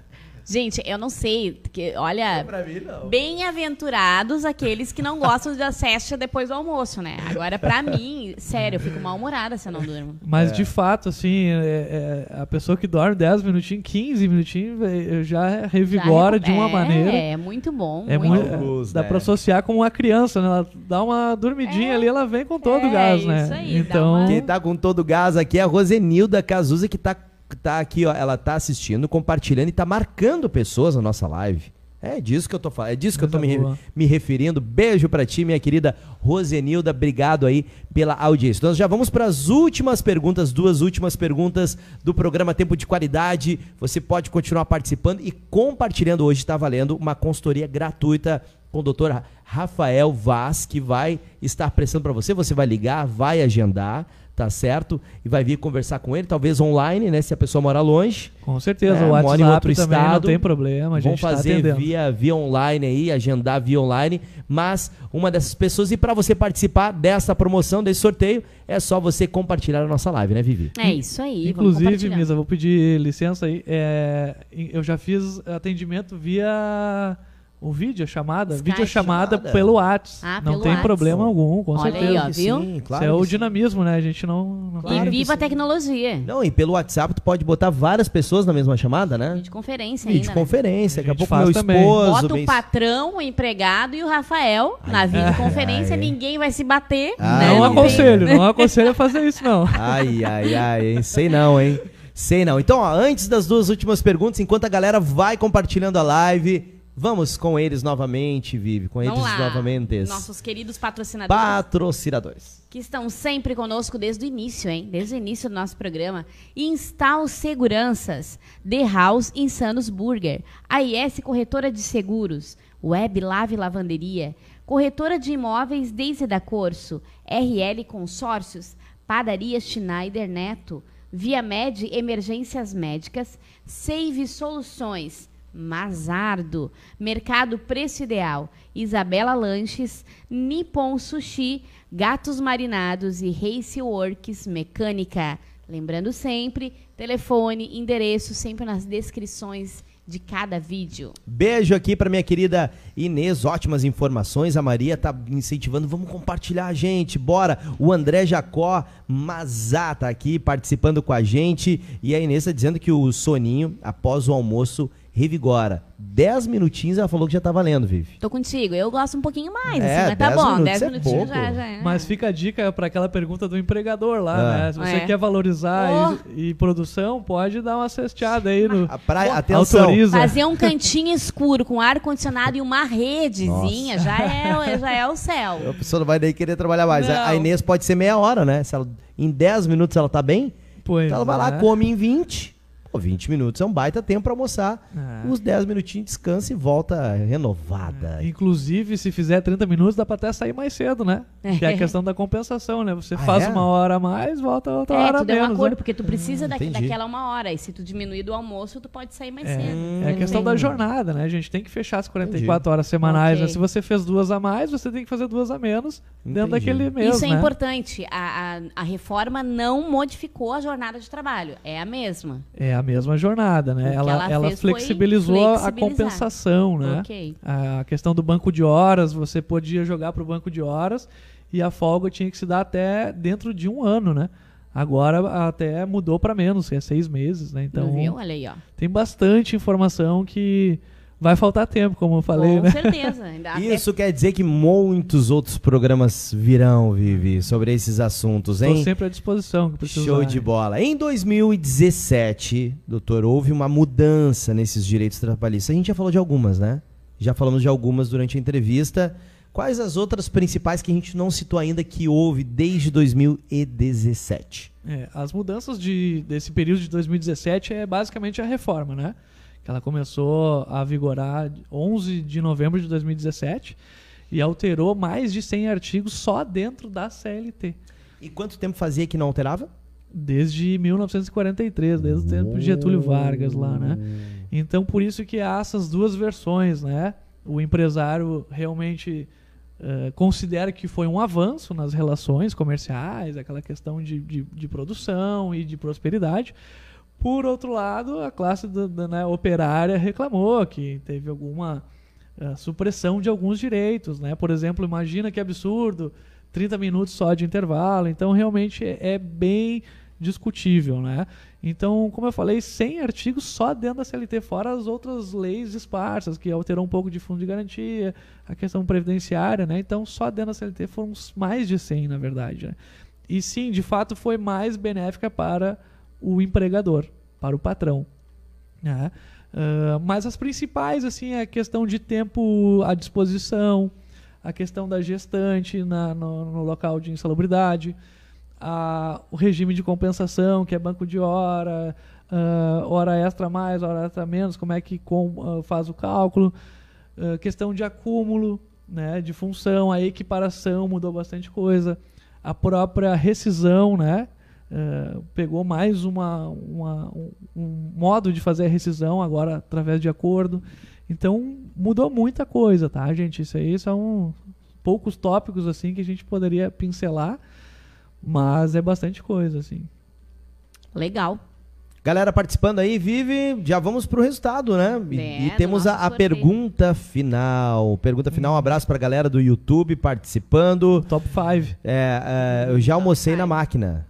Gente, eu não sei, porque, olha, bem-aventurados aqueles que não gostam da cesta depois do almoço, né? Agora, pra mim, sério, eu fico mal-humorada se eu não durmo. Mas, é. de fato, assim, é, é, a pessoa que dorme 10 minutinhos, 15 minutinhos, já revigora já de uma maneira. É, é muito bom. É muito, muito dá né? pra associar com uma criança, né? Ela dá uma dormidinha é. ali, ela vem com todo o gás, né? Isso aí, então... Uma... Quem tá com todo o gás aqui é a Rosenilda Cazuza, que tá tá aqui, ó, ela tá assistindo, compartilhando e tá marcando pessoas na nossa live. É disso que eu tô falando, é disso que eu tô me, me, referindo. Beijo para ti, minha querida Rosenilda. Obrigado aí pela audiência. Nós já vamos para as últimas perguntas, duas últimas perguntas do programa Tempo de Qualidade. Você pode continuar participando e compartilhando. Hoje está valendo uma consultoria gratuita com o doutor Rafael Vaz, que vai estar prestando para você. Você vai ligar, vai agendar tá certo? E vai vir conversar com ele, talvez online, né? Se a pessoa mora longe. Com certeza, é, o WhatsApp mora em outro também estado, não tem problema, a gente Vão tá fazer tá via, via online aí, agendar via online, mas uma dessas pessoas, e para você participar dessa promoção, desse sorteio, é só você compartilhar a nossa live, né, Vivi? É isso aí, Inclusive, Misa, vou pedir licença aí, é, eu já fiz atendimento via o vídeo, a chamada, Skype vídeo chamada pelo WhatsApp. Ah, não tem problema algum, com Olha certeza. Aí, ó, viu? Sim, claro Isso é o dinamismo, né? A gente não. não claro e viva a tecnologia. Não, e pelo WhatsApp tu pode botar várias pessoas na mesma chamada, né? Videoconferência ainda. Videoconferência, né? daqui a pouco meu também. esposo. Bota o patrão, o empregado e o Rafael ai, na videoconferência, ai, ninguém vai se bater. Ai, né? Não aconselho, não aconselho a fazer isso, não. Ai, ai, ai, hein? sei não, hein? Sei não. Então, ó, antes das duas últimas perguntas, enquanto a galera vai compartilhando a live. Vamos com eles novamente, Vivi, com Vamos eles lá. novamente. Nossos queridos patrocinadores. Patrocinadores. Que estão sempre conosco desde o início, hein? Desde o início do nosso programa. Install Seguranças, The House Insanos Burger, AIS Corretora de Seguros, Web Lave Lavanderia, Corretora de Imóveis Deise da Corso, RL Consórcios, Padaria Schneider Neto, Via Med Emergências Médicas, Save Soluções, Mazardo, Mercado Preço Ideal, Isabela Lanches, Nippon Sushi, Gatos Marinados e Race Works Mecânica. Lembrando sempre, telefone, endereço sempre nas descrições de cada vídeo. Beijo aqui para minha querida Inês, ótimas informações. A Maria tá incentivando, vamos compartilhar gente, bora. O André Jacó Mazá tá aqui participando com a gente e a Inês tá dizendo que o soninho após o almoço revigora. 10 minutinhos ela falou que já tá valendo, Vivi. Tô contigo. Eu gosto um pouquinho mais, é, assim, mas tá bom. 10 é minutinhos já, já é. Mas fica a dica para aquela pergunta do empregador lá, ah. né? Se você é. quer valorizar oh. e, e, produção, pode dar uma cesteada aí no. A praia, atenção. Autoriza. Fazer um cantinho escuro com ar-condicionado e uma redezinha já é, já é o céu. A pessoa não vai nem querer trabalhar mais. A Inês pode ser meia hora, né? Se ela, em 10 minutos ela tá bem, pois então ela vai lá, é. come em 20 Pô, 20 minutos é um baita tempo para almoçar. É. Os 10 minutinhos descansa e volta renovada. É. Inclusive, se fizer 30 minutos, dá para até sair mais cedo, né? É. Que é a questão da compensação, né? Você ah, faz é? uma hora a mais, volta outra é, hora a menos. É, um acordo, né? porque tu precisa hum, da, daquela uma hora. E se tu diminuir do almoço, tu pode sair mais é. cedo. É a questão da jornada, né? A gente tem que fechar as 44 entendi. horas semanais. Né? Okay. Né? Se você fez duas a mais, você tem que fazer duas a menos entendi. dentro daquele mês, Isso é né? importante. A, a, a reforma não modificou a jornada de trabalho. É a mesma. É a mesma jornada, né? Ela, ela ela flexibilizou a compensação, né? Ok. A questão do banco de horas, você podia jogar para o banco de horas e a folga tinha que se dar até dentro de um ano, né? Agora até mudou para menos, que é seis meses, né? Então Viu? Olha aí, ó. tem bastante informação que vai faltar tempo, como eu falei, Com né? certeza. Isso quer dizer que muitos outros programas virão, Vivi, sobre esses assuntos, Estou hein? sempre à disposição. Show de bola. Em 2017, doutor, houve uma mudança nesses direitos trabalhistas. A gente já falou de algumas, né? Já falamos de algumas durante a entrevista. Quais as outras principais que a gente não citou ainda que houve desde 2017? É, as mudanças de, desse período de 2017 é basicamente a reforma, né? Ela começou a vigorar 11 de novembro de 2017 e alterou mais de 100 artigos só dentro da CLT. E quanto tempo fazia que não alterava? Desde 1943, desde o tempo de Getúlio Vargas lá, né? Então, por isso que há essas duas versões, né? O empresário realmente eh, considera que foi um avanço nas relações comerciais, aquela questão de, de, de produção e de prosperidade. Por outro lado, a classe da- da, né, operária reclamou que teve alguma eh, supressão de alguns direitos, né? Por exemplo, imagina que absurdo, 30 minutos só de intervalo. Então, realmente é, é bem discutível, né? Então, como eu falei, 100 artigos só dentro da CLT, fora as outras leis esparsas, que alterou um pouco de fundo de garantia, a questão previdenciária, né? Então, só dentro da CLT foram mais de 100, na verdade, né? E sim, de fato, foi mais benéfica para o empregador, para o patrão. né? Ah, mas as principais, assim, é a questão de tempo à disposição, a questão da gestante na- no, no local de insalubridade, a- o regime de compensação, que é banco de hora, ah, hora extra mais, hora extra menos, como é que com- ah, faz o cálculo, questão de acúmulo, né, de função, a equiparação mudou bastante coisa, a própria rescisão, né, ah, pegou mais uma, uma- um, um modo de fazer a rescisão agora através de acordo. Então mudou muita coisa, tá, gente? Isso aí são poucos tópicos assim que a gente poderia pincelar, mas é bastante coisa assim. Legal. Galera participando aí, Vive, já vamos pro resultado, né? E, É, e temos a, a pergunta final. Pergunta final, um abraço pra galera do YouTube participando. Top 5. É, é, eu já Top almocei na máquina.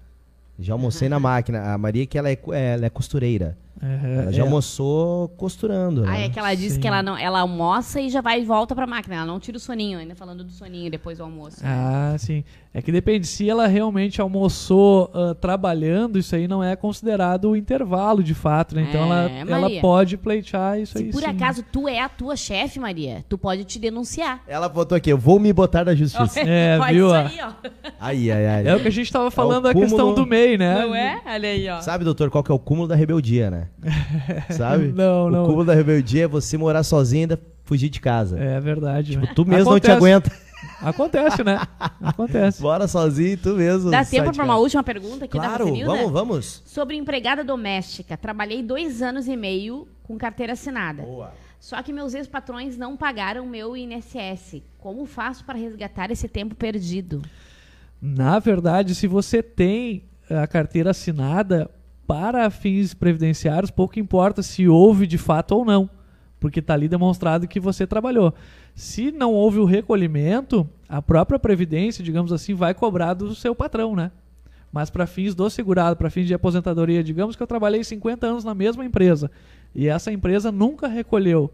Já almocei na máquina. A Maria que ela é, é- ela é costureira. Ela já almoçou costurando. Ah, né? é que ela disse Sim. que ela, não, ela almoça e já vai e volta pra máquina. Ela não tira o soninho, ainda falando do soninho depois do almoço. né? Ah, sim. É que depende. Se ela realmente almoçou ah, trabalhando, isso aí não é considerado o intervalo de fato, né? Então ela, É, ela Maria. pode pleitear isso Se aí. por sim. acaso tu é a tua chefe, Maria, tu pode te denunciar. Ela botou aqui, eu vou me botar na justiça. É, Olha viu, aí, ó. ai, ai, ai. É o que a gente tava falando, a cúmulo- questão do MEI, né? Não é? Olha aí, ó. Sabe, doutor, qual que é o cúmulo da rebeldia, né? Sabe? Não, o não. cúmulo da rebeldia é você morar sozinho e ainda fugir de casa. É verdade. né? Tu mesmo não te Acontece. aguenta. Acontece, né? Acontece. Bora sozinho, tu mesmo. Dá tempo pra uma última pergunta aqui da Claro, Rosenilda? vamos, vamos. Sobre empregada doméstica. Trabalhei dois anos e meio com carteira assinada. Boa. Só que meus ex-patrões não pagaram meu INSS. Como faço para resgatar esse tempo perdido? Na verdade, se você tem a carteira assinada para fins previdenciários, pouco importa se houve de fato ou não, porque está ali demonstrado que você trabalhou. Se não houve o recolhimento, a própria previdência, digamos assim, vai cobrar do seu patrão, né? Mas para fins do segurado, para fins de aposentadoria, digamos que eu trabalhei 50 anos na mesma empresa e essa empresa nunca recolheu,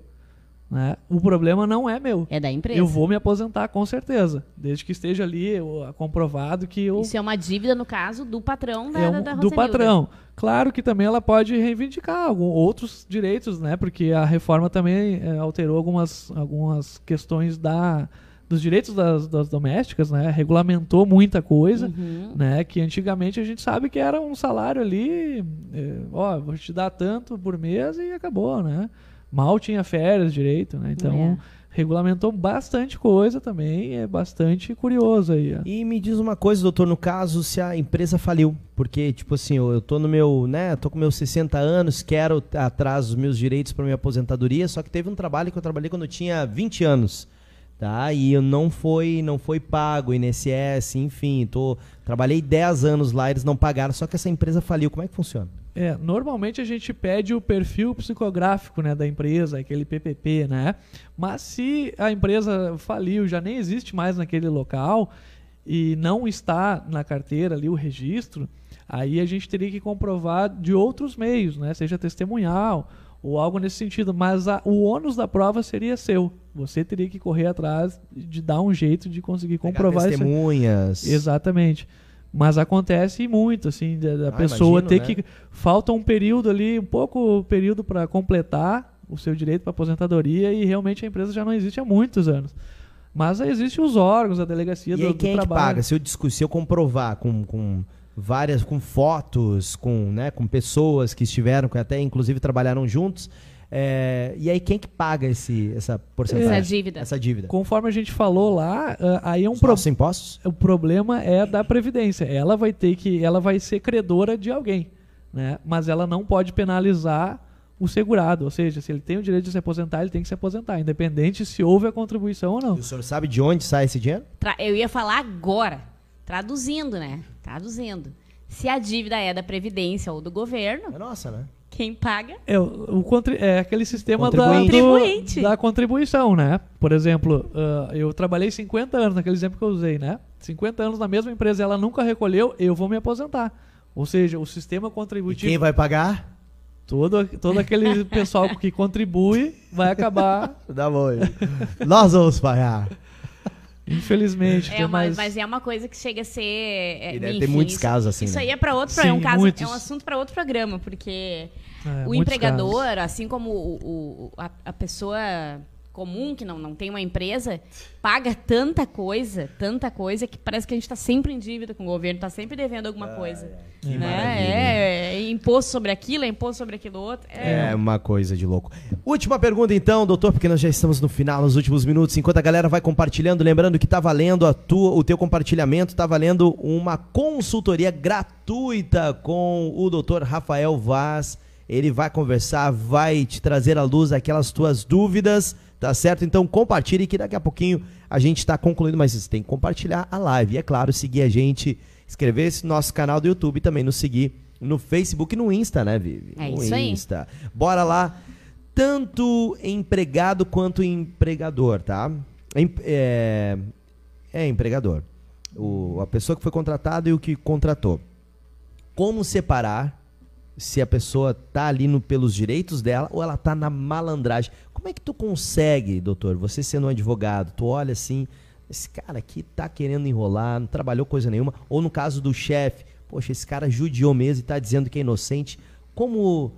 né? O problema não é meu. É da empresa. Eu vou me aposentar com certeza, desde que esteja ali o- comprovado que eu Isso é uma dívida, no caso, do patrão da, é um- da do patrão. Claro que também ela pode reivindicar algum, outros direitos, né? Porque a reforma também eh, alterou algumas, algumas questões da, dos direitos das, das domésticas, né? Regulamentou muita coisa, Uhum. né? Que antigamente a gente sabe que era um salário ali, eh, ó, vou te dar tanto por mês e acabou, né? Mal tinha férias direito, né? Então É. regulamentou bastante coisa também, é bastante curioso aí. ó. E me diz uma coisa, doutor, no caso, se a empresa faliu, porque, tipo assim, eu, eu tô no meu, né, tô com meus 60 anos, quero atrás os meus direitos para minha aposentadoria, só que teve um trabalho que eu trabalhei quando eu tinha 20 anos, tá? E não foi, não foi pago, INSS, enfim, tô, trabalhei 10 anos lá, eles não pagaram, só que essa empresa faliu, como é que funciona? É, normalmente a gente pede o perfil psicográfico né, da empresa, aquele PPP, né? Mas se a empresa faliu, já nem existe mais naquele local e não está na carteira ali o registro, aí a gente teria que comprovar de outros meios, né? Seja testemunhal ou algo nesse sentido. Mas a, o ônus da prova seria seu. Você teria que correr atrás de dar um jeito de conseguir Pegar comprovar isso. testemunhas. Exatamente. Mas acontece muito, assim, da, da Ah, pessoa imagino, ter né? que. Falta um período ali, um pouco período para completar o seu direito para aposentadoria e realmente a empresa já não existe há muitos anos. Mas existem os órgãos, a delegacia E do, aí do quem é que trabalho. paga? Se eu, se eu comprovar com, com várias, com fotos, com, né, com pessoas que estiveram, que até inclusive trabalharam juntos, é, e aí quem que paga esse, essa porcentagem? Essa dívida. Essa dívida. Conforme a gente falou lá, ah, aí é um Os problema. impostos? O problema é da previdência. Ela vai ter que, ela vai ser credora de alguém, né? Mas ela não pode penalizar o segurado, ou seja, se ele tem o direito de se aposentar, ele tem que se aposentar, independente se houve a contribuição ou não. E o senhor sabe de onde sai esse dinheiro? Tra- Eu ia falar agora, traduzindo, né? Traduzindo. Se a dívida é da Previdência ou do governo, É nossa, né? quem paga? É, o, é aquele sistema da, Contribuinte. do- da contribuição, né? Por exemplo, ah, eu trabalhei 50 anos, naquele exemplo que eu usei, né? 50 anos na mesma empresa, ela nunca recolheu, eu vou me aposentar. Ou seja, o sistema E contributivo, quem vai pagar? todo, todo aquele pessoal que contribui vai acabar, Dá bom. Nós vamos pagar. Infelizmente. É uma, mais- mas é uma coisa que chega a ser. é, E deve enfim, ter muitos isso- casos assim, Isso né? aí é para outro, Sim, é um caso, muitos. é um assunto para outro programa, porque É, o empregador, casos. assim como o, o- a, a pessoa comum que não, não tem uma empresa, paga tanta coisa, tanta coisa que parece que a gente está sempre em dívida com o governo, está sempre devendo alguma coisa. Que né? É, é imposto sobre aquilo, é imposto sobre aquilo outro. É, É uma coisa de louco. Última pergunta então, doutor, porque nós já estamos no final, nos últimos minutos. Enquanto a galera vai compartilhando, lembrando que tá valendo a tua, o teu compartilhamento, tá valendo uma consultoria gratuita com o doutor Rafael Vaz. Ele vai conversar, vai te trazer à luz aquelas tuas dúvidas, tá certo? Então compartilhe que daqui a pouquinho a gente está concluindo, mas você tem que compartilhar a live. E é claro, seguir a gente, inscrever-se no nosso canal do YouTube e também nos seguir no Facebook e no Insta, né, Vivi? É no isso aí. Insta. Bora lá. Tanto empregado quanto empregador, tá? É, é empregador. O, a pessoa que foi contratada e o que contratou. Como separar se a pessoa tá ali no, pelos direitos dela ou ela tá na malandragem? Como é que tu consegue, doutor, você sendo um advogado, tu olha assim, esse cara aqui tá querendo enrolar, não trabalhou coisa nenhuma, ou no caso do chefe, poxa, esse cara judiou mesmo e tá dizendo que é inocente. Como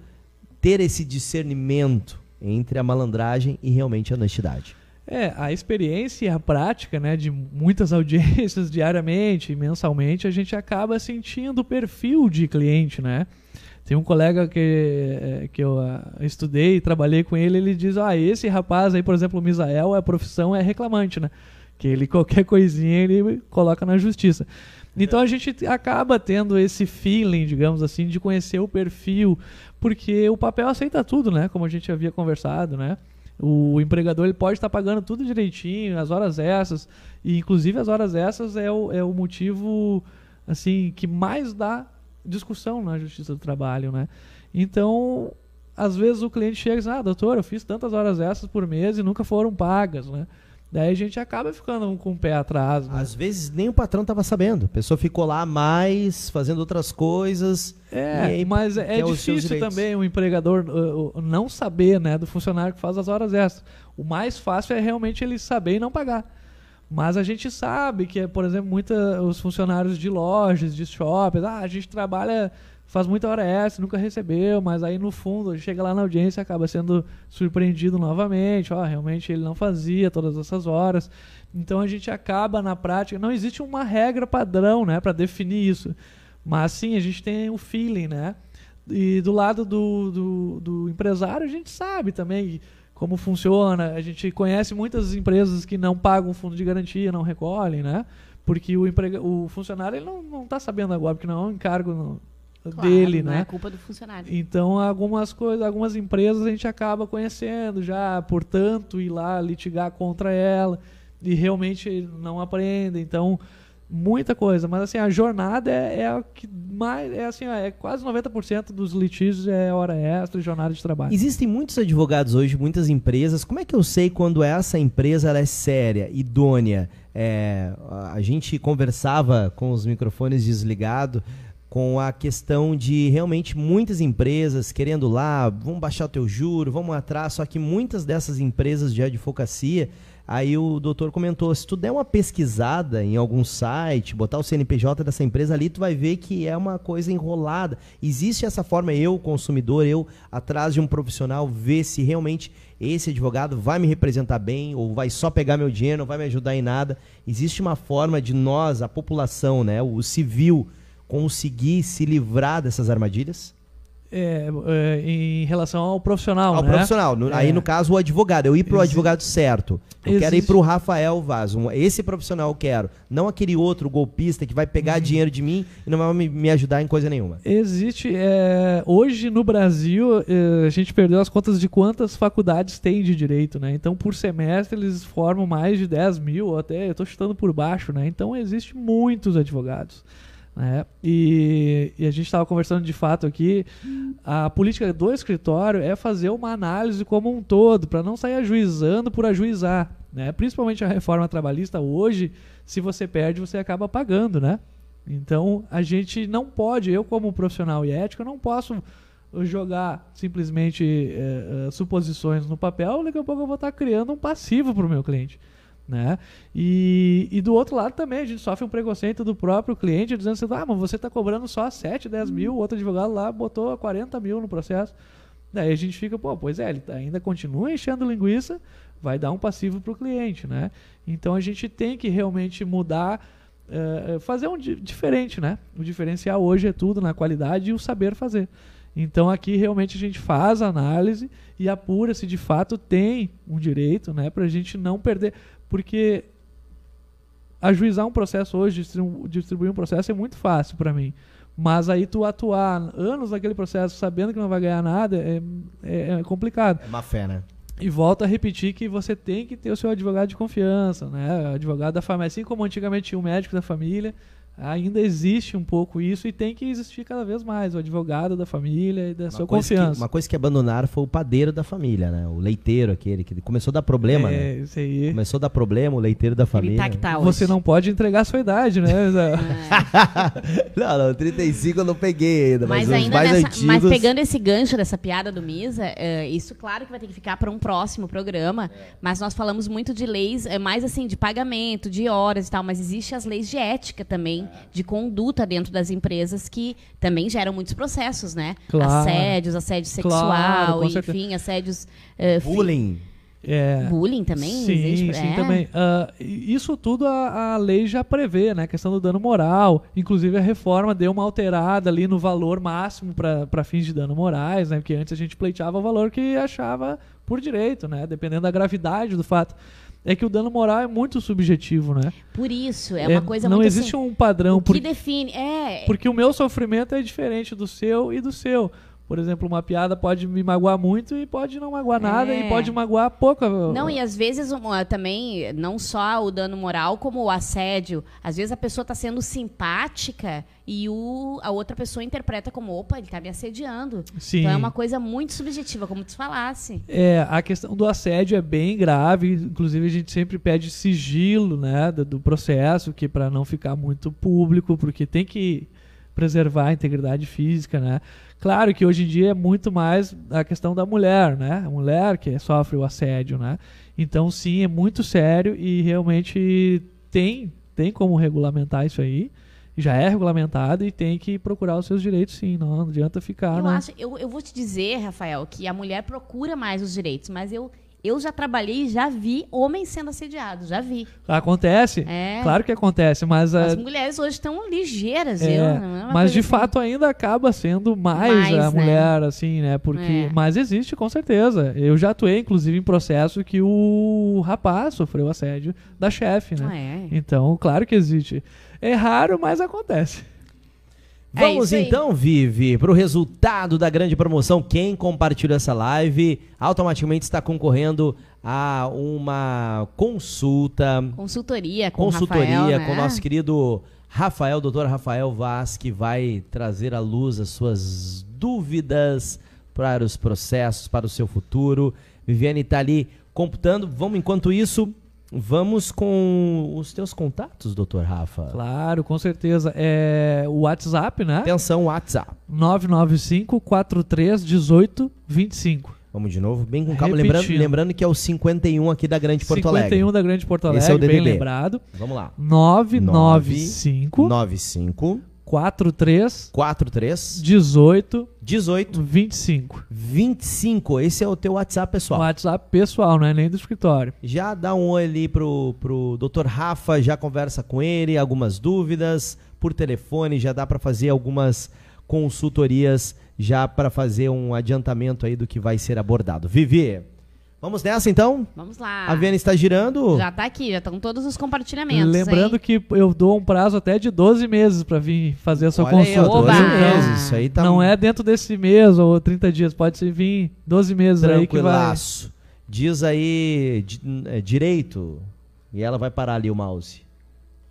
ter esse discernimento entre a malandragem e realmente a honestidade? É, a experiência e a prática, né, de muitas audiências diariamente, mensalmente, a gente acaba sentindo o perfil de cliente, né? Tem um colega que, eh, que eu ah, estudei, trabalhei com ele, ele diz, ah, esse rapaz aí, por exemplo, o Misael, a profissão é reclamante, né? Que ele, qualquer coisinha, ele coloca na justiça. Então a gente acaba tendo esse feeling, digamos assim, de conhecer o perfil, porque o papel aceita tudo, né? Como a gente havia conversado, né? O empregador ele pode estar pagando tudo direitinho, as horas essas, e inclusive as horas essas é o, é o motivo assim que mais dá discussão na Justiça do Trabalho, né? Então, às vezes o cliente chega e diz, ah, doutor, eu fiz tantas horas essas por mês e nunca foram pagas, né? Daí a gente acaba ficando com o pé atrás, né? Às vezes nem o patrão tava sabendo. A pessoa ficou lá mais, fazendo outras coisas. É, aí mas é seus difícil também o empregador uh, uh, não saber, né, do funcionário que faz as horas extras. O mais fácil é realmente ele saber e não pagar. Mas a gente sabe que, por exemplo, muita, os funcionários de lojas, de shoppings, ah, a gente trabalha, faz muita hora extra, nunca recebeu, mas aí no fundo chega lá na audiência acaba sendo surpreendido novamente, ó, realmente ele não fazia todas essas horas. Então a gente acaba na prática, não existe uma regra padrão, né, para definir isso. Mas sim, a gente tem o feeling, né? E do lado do, do, do empresário, a gente sabe também como funciona. A gente conhece muitas empresas que não pagam fundo de garantia, não recolhem, né? Porque o, emprega o funcionário ele não, não tá sabendo agora, porque não é um encargo no- claro, dele, não né? é culpa do funcionário. Então, algumas coisas, algumas empresas a gente acaba conhecendo já, portanto, ir lá litigar contra ela e realmente não aprende. Então, muita coisa. Mas assim, a jornada é, é o que mais, é assim, é quase 90% dos litígios é hora extra jornada de trabalho. Existem muitos advogados hoje, muitas empresas. Como é que eu sei quando essa empresa ela é séria, idônea? É, a gente conversava com os microfones desligados com a questão de realmente muitas empresas querendo lá, vamos baixar o teu juro, vamos atrás, só que muitas dessas empresas de advocacia, aí o doutor comentou, se tu der uma pesquisada em algum site, botar o CNPJ dessa empresa ali, tu vai ver que é uma coisa enrolada. Existe essa forma, eu, consumidor, eu, atrás de um profissional, ver se realmente esse advogado vai me representar bem, ou vai só pegar meu dinheiro, não vai me ajudar em nada. Existe uma forma de nós, a população, né, o civil, conseguir se livrar dessas armadilhas? É, é, em relação ao profissional, ao né? profissional. No, É. Aí, no caso, o advogado. Eu ir pro Exi- advogado certo. Eu quero ir Existe- pro Rafael Vaz. Um- esse profissional eu quero. Não aquele outro golpista que vai pegar Uhum. dinheiro de mim e não vai me, me ajudar em coisa nenhuma. Existe. é, hoje no Brasil, é, a gente perdeu as contas de quantas faculdades tem de direito, né? Então, por semestre, eles formam mais de 10 mil, até eu tô chutando por baixo, né? Então, existe muitos advogados. Né? E, e a gente estava conversando de fato aqui, a política do escritório é fazer uma análise como um todo, para não sair ajuizando por ajuizar. Né? Principalmente a reforma trabalhista hoje, se você perde, você acaba pagando, né? Então a gente não pode, eu como profissional e ético, não posso jogar simplesmente eh, suposições no papel, daqui a pouco eu vou estar criando um passivo para o meu cliente. Né? E, e do outro lado também, a gente sofre um preconceito do próprio cliente dizendo assim, ah, mas você está cobrando só 7, 10 mil, o outro advogado lá botou 40 mil no processo. Daí a gente fica, pô, pois é, ele tá- ainda continua enchendo linguiça, vai dar um passivo para o cliente, né? Então a gente tem que realmente mudar, eh, fazer um di- diferente, né? O diferencial hoje é tudo na qualidade e o saber fazer. Então aqui realmente a gente faz a análise e apura se de fato tem um direito, né? Para a gente não perder, porque ajuizar um processo hoje, distribu- distribuir um processo é muito fácil para mim. Mas aí tu atuar anos naquele processo sabendo que não vai ganhar nada é, é- é complicado. É má fé, né? E volto a repetir que você tem que ter o seu advogado de confiança, né? Advogado da família, assim como antigamente tinha o médico da família, ainda existe um pouco isso e tem que existir cada vez mais o advogado da família e da sua coisa que, confiança. uma coisa que abandonaram foi o padeiro da família, né? O leiteiro aquele que começou a dar problema, é, né? isso aí. Começou a dar problema, o leiteiro da Ele família. tá que tá Você não pode entregar a sua idade, né? Não, não, 35 eu não peguei ainda, mas, Mas os ainda mais nessa, antigos... mas pegando esse gancho dessa piada do Misa, eh, isso claro que vai ter que ficar para um próximo programa, mas nós falamos muito de leis, eh, mais assim, de pagamento, de horas e tal, mas existe as leis de ética também, de conduta dentro das empresas que também geram muitos processos, né? Claro. Assédios, assédio sexual, Claro, enfim, assédios... fi- Bullying. É. Bullying também Sim, existe? sim, é. também. E isso tudo a, a lei já prevê, né? A questão do dano moral. Inclusive a reforma deu uma alterada ali no valor máximo para fins de dano morais, né? Porque antes a gente pleiteava o valor que achava por direito, né? Dependendo da gravidade do fato. É que o dano moral é muito subjetivo, né? Por isso, é uma coisa Não muito existe assim, um padrão. o por- que define... É, porque o meu sofrimento é diferente do seu e do seu. Por exemplo, uma piada pode me magoar muito e pode não magoar nada É. e pode magoar pouca. Não, e às vezes ah, também, não só o dano moral, como o assédio. Às vezes a pessoa está sendo simpática e o, a outra pessoa interpreta como, opa, ele está me assediando. Sim. Então é uma coisa muito subjetiva, como tu falasse. É, a questão do assédio é bem grave, inclusive a gente sempre pede sigilo, né, do, do processo, que para não ficar muito público, porque tem que preservar a integridade física, né? Claro que hoje em dia é muito mais a questão da mulher, né? A mulher que sofre o assédio, né? Então sim, é muito sério e realmente tem tem como regulamentar isso aí. Já é regulamentado e tem que procurar os seus direitos sim, não adianta ficar, eu, né? acho, eu, eu vou te dizer, Rafael, que a mulher procura mais os direitos, mas eu, eu já trabalhei e já vi homens sendo assediados, já vi. Acontece? É. Claro que acontece, mas As mulheres hoje estão ligeiras, É, eu, não é mas de assim. fato ainda acaba sendo mais, Mais, a né? mulher, assim, né? Porque. É. Mas existe, com certeza. Eu já atuei, inclusive, em processo que o rapaz sofreu assédio da chefe, né? Ah, é. Então, claro que existe. É raro, mas acontece. É Vamos aí. então, Vivi, para o resultado da grande promoção. Quem compartilhou essa live automaticamente está concorrendo a uma consulta, Consultoria com consultoria Rafael, com o né? nosso querido Rafael, doutor Rafael Vaz, que vai trazer à luz as suas dúvidas para os processos, para o seu futuro. Viviane está ali computando. Vamos, enquanto isso, vamos com os teus contatos, doutor Rafa. Claro, com certeza. É o WhatsApp, né? Atenção, WhatsApp. 995 43 18 25. Vamos de novo, bem com calma. Lembrando, lembrando que é o 51 aqui da Grande Porto 51 Alegre. da Grande Porto Alegre, Esse é o bem DDD. lembrado. Vamos lá. 995 95 43 43 18 18 25. 25. Esse é o teu WhatsApp, pessoal. WhatsApp pessoal, não é nem do escritório. Já dá um oi ali pro, pro Dr. Rafa, já conversa com ele, algumas dúvidas por telefone, já dá para fazer algumas consultorias, já para fazer um adiantamento aí do que vai ser abordado. Vivi, vamos nessa então? Vamos lá. A Viana está girando? Já tá aqui, já estão todos os compartilhamentos. Lembrando hein? que eu dou um prazo até de 12 meses para vir fazer a sua Olha aí, ó, consulta. 12 Oba! meses, isso aí tá Não é dentro desse mês ou 30 dias, pode ser vir 12 meses aí que vai. tranquilaço. Diz aí é, direito e ela vai parar ali o mouse.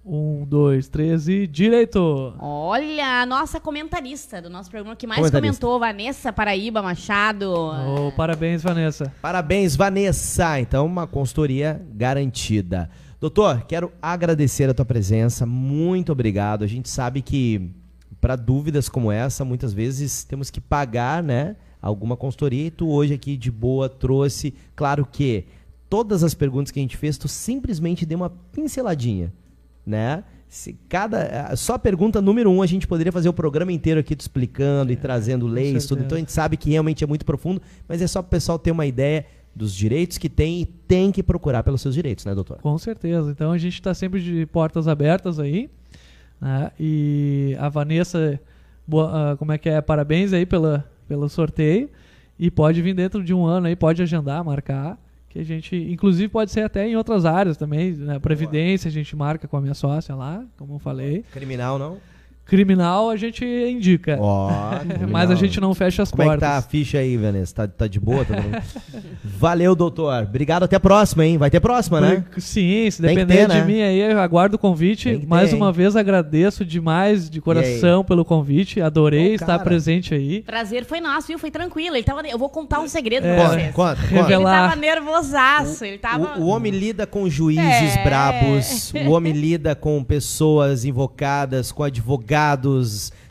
Um, dois, três e direito. Olha, a nossa comentarista do nosso programa que mais comentou, Vanessa Paraíba Machado. Oh, parabéns, Vanessa. Parabéns, Vanessa. Então, uma consultoria garantida. Doutor, quero agradecer a tua presença. Muito obrigado. A gente sabe que para dúvidas como essa, muitas vezes temos que pagar, né, alguma consultoria. E tu hoje aqui de boa trouxe, claro que todas as perguntas que a gente fez, tu simplesmente deu uma pinceladinha, né? Se cada só a pergunta número um a gente poderia fazer o programa inteiro aqui te explicando e trazendo leis, tudo. Então a gente sabe que realmente é muito profundo, mas é só para o pessoal ter uma ideia dos direitos que tem e tem que procurar pelos seus direitos, né, doutor? Com certeza. Então a gente está sempre de portas abertas aí. né? E a Vanessa, boa- ah, como é que é? Parabéns aí pela, pelo sorteio. E pode vir dentro de um ano aí, pode agendar, marcar. Que a gente, inclusive, pode ser até em outras áreas também. Né? Previdência, a gente marca com a minha sócia lá, como eu falei. Criminal não? Criminal a gente indica. Ó, Mas a gente não fecha as Como é que portas. tá a ficha aí, Vanessa? Tá, tá de boa? Tá bom? Valeu, doutor. Obrigado, até a próxima, hein? Vai ter próxima, né? Sim, se depender ter, né? de mim aí, eu aguardo o convite. Mais ter, uma hein? vez agradeço demais de coração pelo convite. Adorei Ô, estar presente aí. Prazer foi nosso, viu? Foi tranquilo. Ele tava... Eu vou contar um segredo É. pra vocês. conta, conta. Ele tava nervosaço. Ele tava... O, o homem lida com juízes É. brabos, o homem lida com pessoas invocadas, com advogados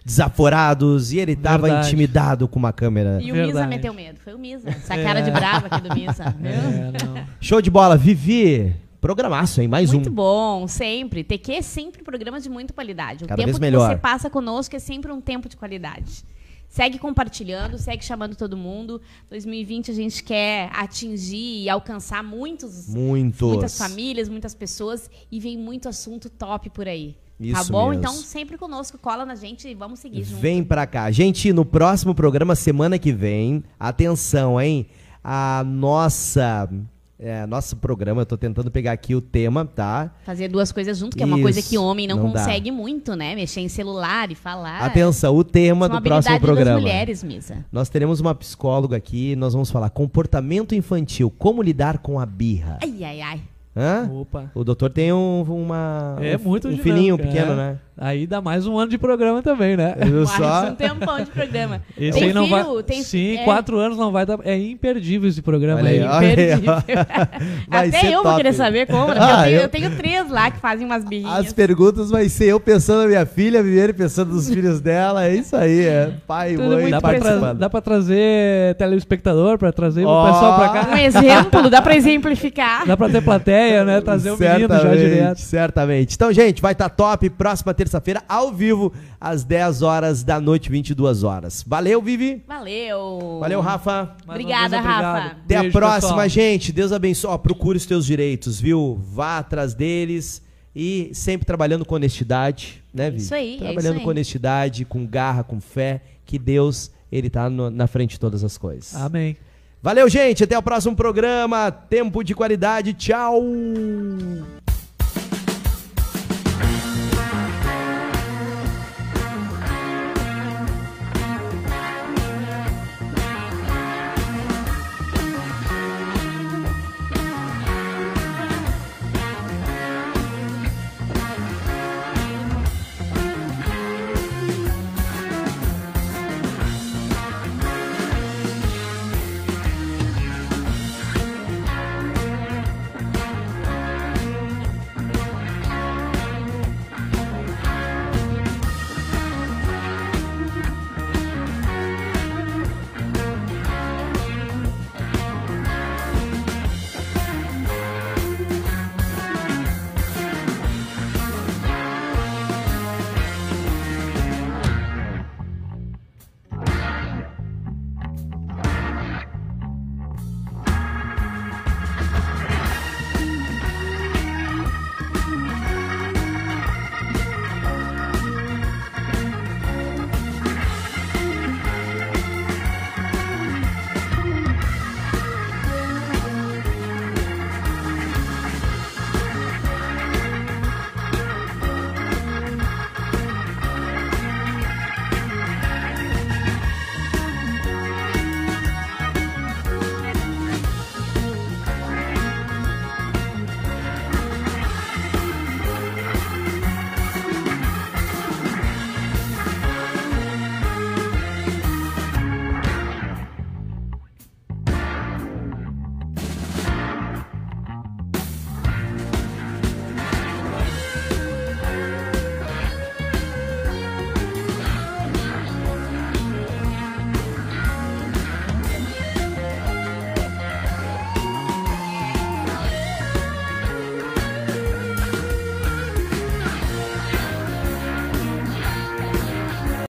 desaforados, e ele tava Verdade. intimidado com uma câmera. E o Misa Verdade. meteu medo. Foi o Misa. Essa cara de brava aqui do Misa. É, não. Show de bola, Vivi. Programaço, hein? Mais Muito um. bom, sempre. TQ é sempre programa de muita qualidade. O Cada tempo vez que melhor. você passa conosco é sempre um tempo de qualidade. Segue compartilhando, segue chamando todo mundo. 2020 a gente quer atingir e alcançar muitos, Muitos. muitas famílias, muitas pessoas e vem muito assunto top por aí. Tá Isso bom? mesmo. Então sempre conosco, cola na gente e vamos seguir junto. Vem pra cá. Gente, no próximo programa, semana que vem, atenção, hein? A nossa. É, nosso programa, eu tô tentando pegar aqui o tema, tá? Fazer duas coisas junto, que é uma coisa Isso, que homem não, não dá. consegue muito, né? Mexer em celular e falar. Atenção, o tema Isso é do próximo programa. das mulheres, Misa. Nós teremos uma psicóloga aqui, nós vamos falar comportamento infantil, como lidar com a birra. Ai, ai, ai. Hã? Opa. O doutor tem um, uma, É um, muito um dinâmico, filhinho pequeno, é. né? Aí dá mais um ano de programa também, né? Mais só? um tempão de programa. Esse Tem aí não filho? vai. Tem- Sim, é. quatro anos não vai dar. É imperdível esse programa Olha aí, aí. Imperdível. Até ser eu vou top. querer saber como. né? Ah, eu, tenho, eu- eu tenho três lá que fazem umas birrinhas. As perguntas vai ser eu pensando na minha filha, a Viviane pensando nos filhos dela. É isso aí, é pai e Tudo mãe Dá pra, participando. dá pra trazer telespectador, pra trazer Ó. o pessoal pra cá. Um exemplo, dá pra exemplificar. Dá pra ter plateia, né? Trazer o menino já direto. Certamente. Então, gente, vai estar top. Próxima terça-feira, ao vivo, às 10 horas da noite, 22 horas. Valeu, Vivi. Valeu. Valeu, Rafa. Mais Obrigada, vez. Rafa. Até a Beijo, próxima, pessoal. gente. Deus abençoe. Ó, procure os teus direitos, viu? Vá atrás deles e sempre trabalhando com honestidade, né, Vi? Isso aí, é Trabalhando isso aí. com honestidade, com garra, com fé, que Deus, ele tá no- na frente de todas as coisas. Amém. Valeu, gente. Até o próximo programa. Tempo de qualidade. Tchau.